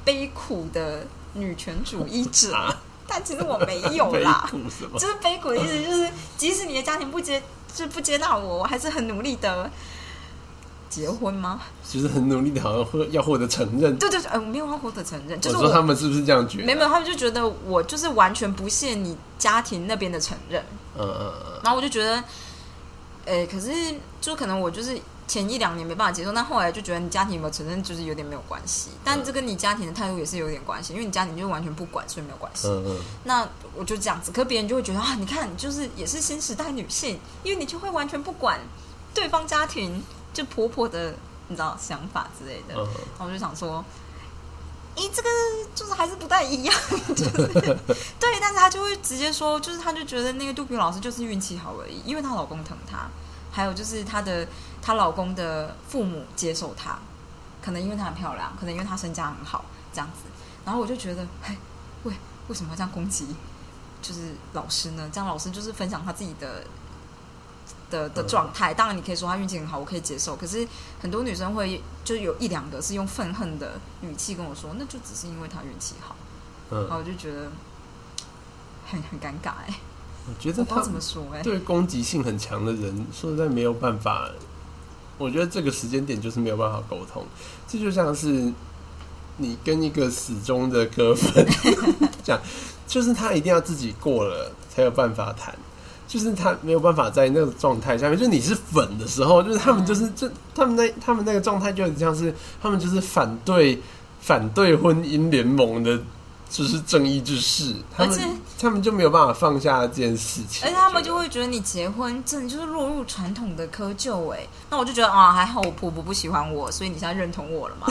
悲苦的女权主义者，啊但其实我没有悲啦。就是悲苦的意思，就是即使你的家庭不接，就不接纳我，我还是很努力的结婚吗？就是很努力的，好像获要获得承认。对对对，呃，我没有要获得承认，就是我说他们是不是这样觉得？没有，他们就觉得我就是完全不屑你家庭那边的承认，嗯嗯嗯然后我就觉得，诶，可是就可能我就是前一两年没办法接受，但后来就觉得你家庭有没有承认，就是有点没有关系。但这跟你家庭的态度也是有点关系，因为你家庭就完全不管，所以没有关系。嗯嗯，那我就这样子，可别人就会觉得啊，你看就是也是新时代女性，因为你就会完全不管对方家庭就婆婆的你知道想法之类的。嗯然后我就想说，咦，这个就是还是不太一样，就是 对，但是她就会直接说，就是她就觉得那个杜平老师就是运气好而已，因为她老公疼她，还有就是她的她老公的父母接受她，可能因为她很漂亮，可能因为她身家很好这样子。然后我就觉得，嘿，为为什么要这样攻击？就是老师呢？这样老师就是分享他自己的的的状态。当然，你可以说他运气很好，我可以接受。可是很多女生会就有一两个是用愤恨的语气跟我说，那就只是因为他运气好。嗯然后嗯，我就觉得很很尴尬哎、我觉得他怎么说哎、对攻击性很强的人，说实在没有办法。我觉得这个时间点就是没有办法沟通，这就像是你跟一个死忠的歌粉讲，就是他一定要自己过了才有办法谈，就是他没有办法在那个状态下面，就是你是粉的时候，就是他们就是这他们那他们那个状态就很像是他们就是反对反对婚姻联盟的。就是正义之士，他们而且他们就没有办法放下这件事情，而且他们就会觉得你结婚真的就是落入传统的窠臼哎、那我就觉得啊，还好我婆婆不喜欢我，所以你现在认同我了吗？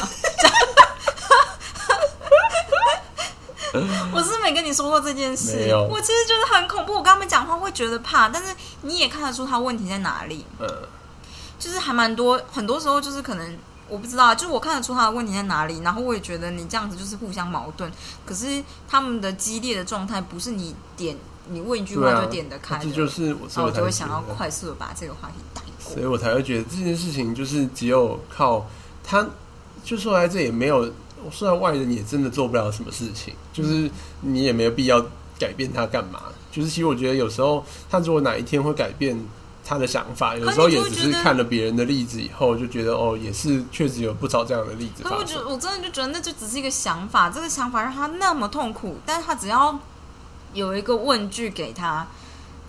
我是没跟你说过这件事，我其实觉得很恐怖。我跟他们讲话会觉得怕，但是你也看得出他问题在哪里，呃，就是还蛮多，很多时候就是可能我不知道，就是我看得出他的问题在哪里，然后我也觉得你这样子就是互相矛盾。可是他们的激烈的状态不是你点你问一句话就点得开的，这就是我，然后我就会想要快速的把这个话题带过所。以我才会觉得这件事情就是只有靠他，就说来这也没有，虽然外人也真的做不了什么事情，就是你也没有必要改变他干嘛。就是其实我觉得有时候他如果哪一天会改变他的想法，有时候也只是看了别人的例子以后，就觉得哦，也是确实有不少这样的例子发生。可我觉得，我真的就觉得那就只是一个想法，这个想法让他那么痛苦，但是他只要有一个问句给他，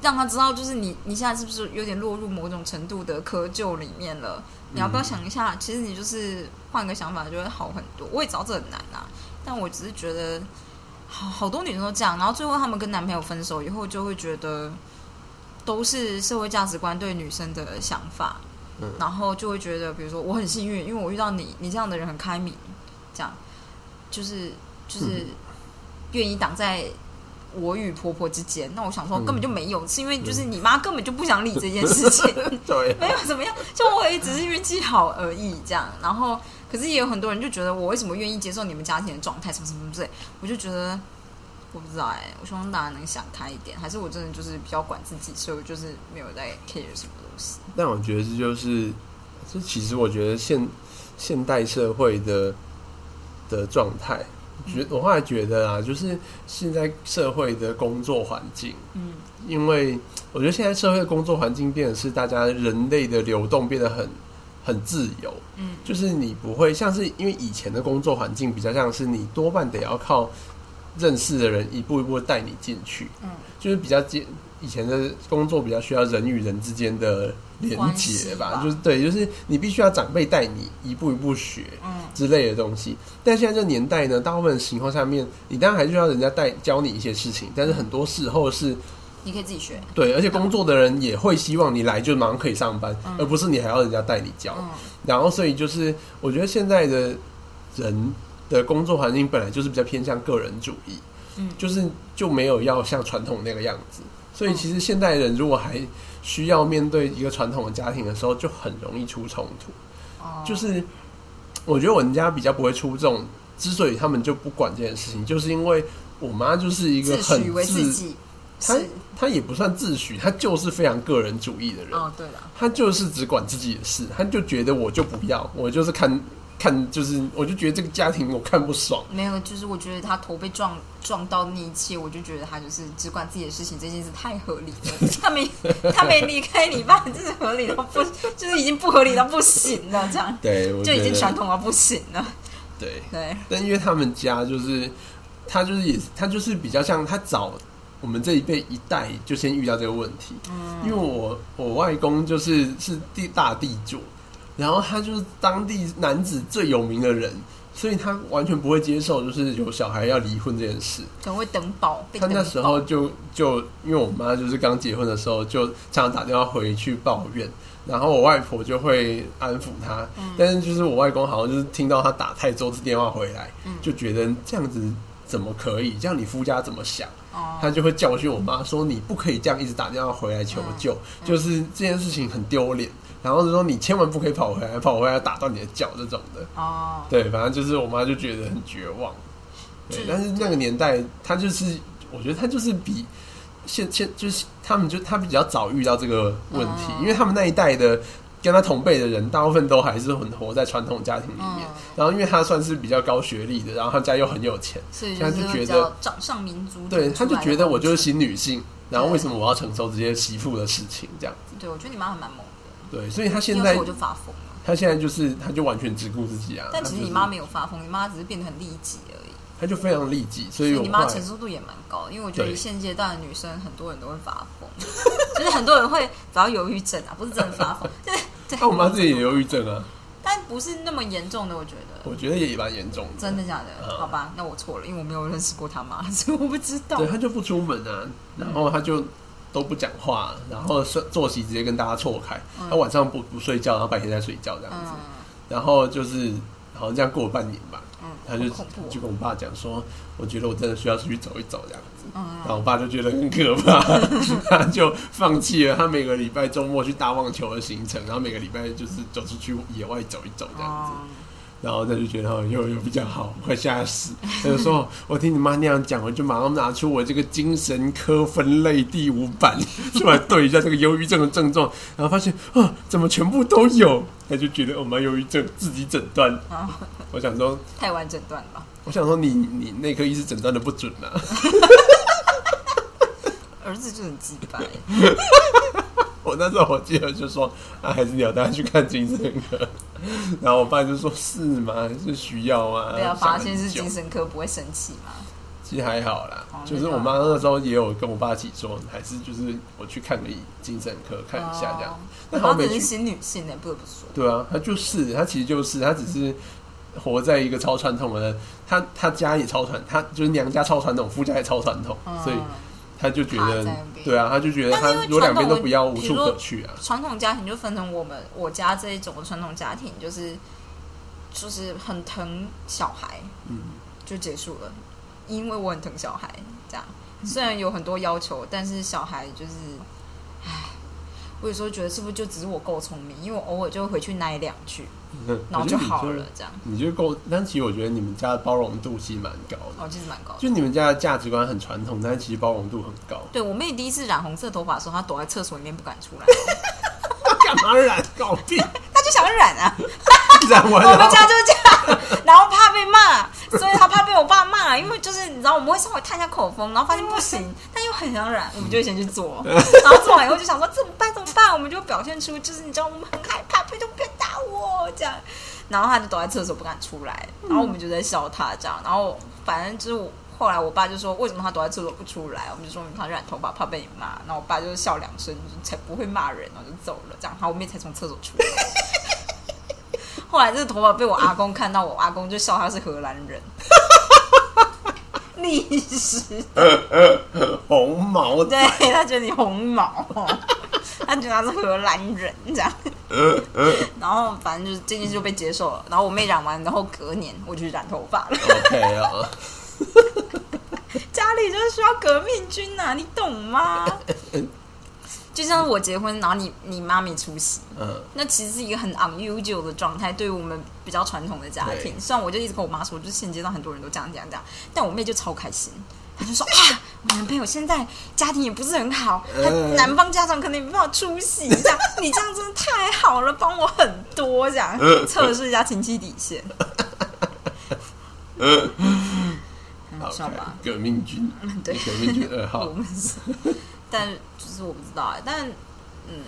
让他知道，就是你你现在是不是有点落入某种程度的窠臼里面了？你要不要想一下，其实你就是换个想法就会好很多。我也知道这很难啊，但我只是觉得，好好多女生都这样，然后最后她们跟男朋友分手以后，就会觉得都是社会价值观对女生的想法。嗯然后就会觉得，比如说我很幸运，因为我遇到你，你这样的人很开明，这样就是就是愿意挡在我与婆婆之间。那我想说嗯根本就没有，是因为就是你妈根本就不想理这件事情，对，没有怎么样，就我也只是运气好而已，这样。然后可是也有很多人就觉得我为什么愿意接受你们家庭的状态，什么什么之类，我就觉得。我不知道哎、我希望大家能想开一点，还是我真的就是比较管自己，所以我就是没有在 care 什么东西。但我觉得这就是，这其实我觉得现现代社会的的状态，觉我后来觉得啊，就是现在社会的工作环境，嗯。因为我觉得现在社会的工作环境变得是大家人类的流动变得很很自由，嗯。就是你不会像是因为以前的工作环境比较像是你多半得要靠认识的人一步一步带你进去，嗯，就是比较接以前的工作比较需要人与人之间的连关结吧，吧就是对，就是你必须要长辈带你一步一步学嗯之类的东西。但现在这年代呢，大部分情况下面，你当然还是需要人家带教你一些事情，但是很多时候是你可以自己学。对，而且工作的人也会希望你来就马上可以上班，嗯而不是你还要人家带你教。嗯然后所以就是我觉得现在的人的工作环境本来就是比较偏向个人主义，嗯就是就没有要像传统那个样子。所以其实现代人如果还需要面对一个传统的家庭的时候，就很容易出冲突。哦就是我觉得我们家比较不会出这种，之所以他们就不管这件事情，就是因为我妈就是一个很自己她她也不算自诩，她就是非常个人主义的人。哦，对了，他就是只管自己的事，他就觉得我就不要，我就是看看，就是我就觉得这个家庭我看不爽。没有，就是我觉得他头被撞撞到那一切，我就觉得他就是只管自己的事情，这件事太合理了。他没他没离开你爸，这是合理到不，就是已经不合理到不行了，这样。对，就已经传统到不行了。对，对，但因为他们家就是他就是也他就是比较像他早我们这一辈一代就先遇到这个问题，嗯。因为我我外公就是是地大地主，然后他就是当地男子最有名的人，所以他完全不会接受就是有小孩要离婚这件事。可能会等保，被等他那时候就就因为我妈就是刚结婚的时候，就常常打电话回去抱怨，然后我外婆就会安抚他。嗯但是就是我外公好像就是听到他打太多次电话回来，嗯就觉得这样子怎么可以？这样你夫家怎么想？哦，他就会教训我妈说：“你不可以这样一直打电话回来求救，嗯就是这件事情很丢脸。”然后就说：“你千万不可以跑回来，跑回来打断你的脚这种的。”哦，对，反正就是我妈就觉得很绝望。对，但是那个年代，她就是，我觉得她就是比现现就是他们就她比较早遇到这个问题，哦因为他们那一代的跟他同辈的人，大部分都还是很活在传统家庭里面。嗯然后，因为她算是比较高学历的，然后他家又很有钱，所以他就觉得较掌上民族，对，他就觉得我就是是，新女性，然后为什么我要承受这些媳妇的事情这样子？对我觉得你妈还蛮猛的，对，所以他现在我就发疯了。他现在就是他就完全只顾自己啊。但其实你妈没有发疯，你妈只是变得很利己而已。他就非常利己，所以你妈承受度也蛮高的，因为我觉得对现阶段的女生很多人都会发疯，就是很多人会找到忧郁症啊，不是真的发疯，就是对。那我妈自己也忧郁症啊，但不是那么严重的，我觉得。我觉得也蛮严重的。真的假的？嗯好吧，那我错了，因为我没有认识过他妈，所以我不知道对。他就不出门啊，然后他就都不讲话，然后作作息直接跟大家错开。他晚上不不睡觉，然后白天在睡觉这样子，嗯然后就是好像这样过了半年吧。嗯他就就跟我爸讲说，我觉得我真的需要出去走一走这样子。嗯然后我爸就觉得很可怕，他就放弃了他每个礼拜周末去打网球的行程，然后每个礼拜就是走出去野外走一走这样子。哦然后他就觉得哦，有有比较好，快吓死。他就说：“我听你妈那样讲，我就马上拿出我这个精神科分类第五版 出来对一下这个忧郁症的症状，然后发现啊，怎么全部都有？他就觉得我们忧郁症自己诊断。啊，我想说，太晚诊断了吧？我想说你你内科医师诊断的不准啊。儿子就很鸡掰，我那时候我记得就说啊，还是你要带他去看精神科。然后我爸就说是吗？是需要吗？对啊，想发现是精神科不会生气吗？其实还好啦，哦就是我妈那时候也有跟我爸一起说，还是就是我去看个精神科看一下这样。哦但好像没去。我妈真是新女性呢，不得不说。对啊，她就是她其实就是她只是活在一个超传统的，她她家也超传，她就是娘家超传统，夫家也超传统，所以嗯他就觉得对啊，他就觉得他但是因为如果两边都不要，无处可去啊。传统家庭就分成我们我家这一种的传统家庭，就是就是很疼小孩，嗯，就结束了。因为我很疼小孩，这样虽然有很多要求，但是小孩就是，唉，我有时候觉得是不是就只是我够聪明，因为我偶尔就会回去奶两句，嗯然后就好。了，这样你就够，但其实我觉得你们家的包容度其实蛮高的，哦，其实蛮高的。就你们家的价值观很传统，但是其实包容度很高。对我妹第一次染红色头发的时候，她躲在厕所里面不敢出来，干嘛染？搞屁！她就想染啊。染完我们家就是这样，然后怕被骂，所以她怕被我爸骂，因为就是你知道我们会稍微探一下口风，然后发现不行，但又很想染，我们就会先去做，然后做完以后就想说怎么办怎么办，我们就表现出就是你知道我们很害怕，拜托不要打我这样，然后他就躲在厕所不敢出来，然后我们就在笑他这样，然后反正就是我。后来我爸就说：“为什么他躲在厕所不出来？”我们就说：“他染头发怕被你骂。”然后我爸就笑两声，就才不会骂人，然后就走了。这样，然后我妹才从厕所出来。后来这个头发被我阿公看到，我阿公就笑他是荷兰人。历史，红毛对，他觉得你红毛，他觉得他是荷兰人这样。然后反正就是这件事就被接受了。然后我妹染完，然后隔年我去染头发了。OK 啊，家里就是需要革命军呐、你懂吗？就像我结婚，然后你你妈咪出席，嗯，那其实是一个很 unusual 的状态，对于我们比较传统的家庭。虽然我就一直跟我妈说，就是现阶段很多人都这样这样这样，但我妹就超开心，她就说啊，我男朋友现在家庭也不是很好，男方家长可能也没办法出席，这样 你这样真的太好了，帮我很多，这样测试一下亲戚底线。嗯，好笑吧？革命军，嗯，对，革命军二号我，们是，但就是我不知道哎，但嗯，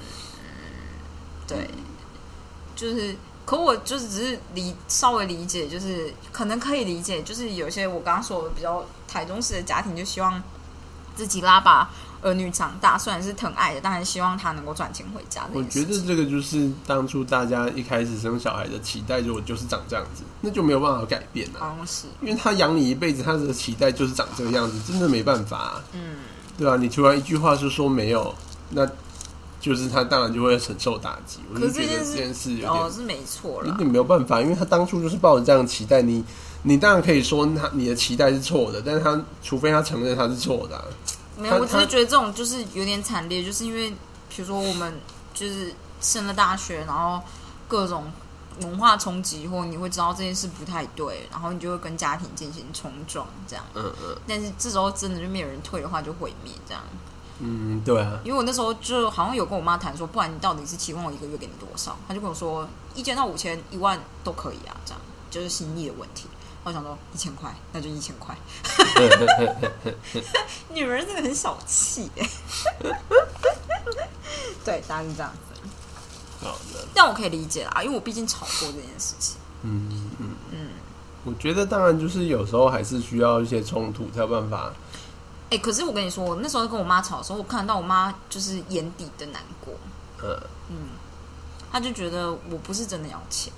对，就是，可我就是只是理稍微理解，就是可能可以理解，就是有些我刚刚说的比较台中式的家庭，就希望自己拉把儿女长大，虽然是疼爱的，但还希望他能够赚钱回家我觉。得这个就是当初大家一开始生小孩的期待，如果就是长这样子，那就没有办法改变了、好像是，因为他养你一辈子，他的期待就是长这个样子，真的没办法、啊，嗯，对啊，你突然一句话就说没有，那就是他当然就会承受打击。我就是觉得这件事有点哦是没错啦，有点没有办法，因为他当初就是抱着这样的期待，你你当然可以说他你的期待是错的，但是他除非他承认他是错的啊、没有，我只是觉得这种就是有点惨烈，就是因为比如说我们就是升了大学，然后各种文化冲击，或你会知道这件事不太对，然后你就会跟家庭进行冲撞，这样。嗯嗯但是这时候真的就没有人退的话，就毁灭这样。嗯，对啊，因为我那时候就好像有跟我妈谈说，不然你到底是期望我一个月给你多少？她就跟我说，一千到五千、一万都可以啊，这样就是心意的问题。我想说一千块，那就一千块。女人真的很小气哎、对，大概是这样子。但我可以理解啦，因为我毕竟吵过这件事情。嗯嗯嗯，我觉得当然就是有时候还是需要一些冲突才有办法。哎、可是我跟你说，我那时候跟我妈吵的时候，我看到我妈就是眼底的难过，嗯，她就觉得我不是真的要钱，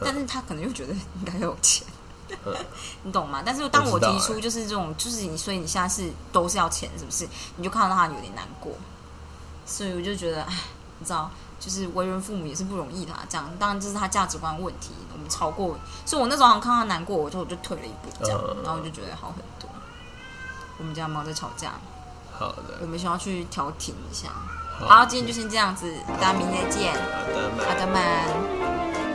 但是她可能又觉得应该要有钱。嗯 你懂吗？但是当我提出就是这种，就是你，所以你现在是都是要钱，是不是？你就看到他有点难过，所以我就觉得，哎，你知道，就是为人父母也是不容易的、啊，这样当然这是他价值观问题，我们超过，所以我那时候好像看他难过，我就我就退了一步，这样，嗯然后我就觉得好很多。我们家猫在吵架，好的，我们需要去调停一下。好好，今天就先这样子，大家明天见，好的，好的，晚安。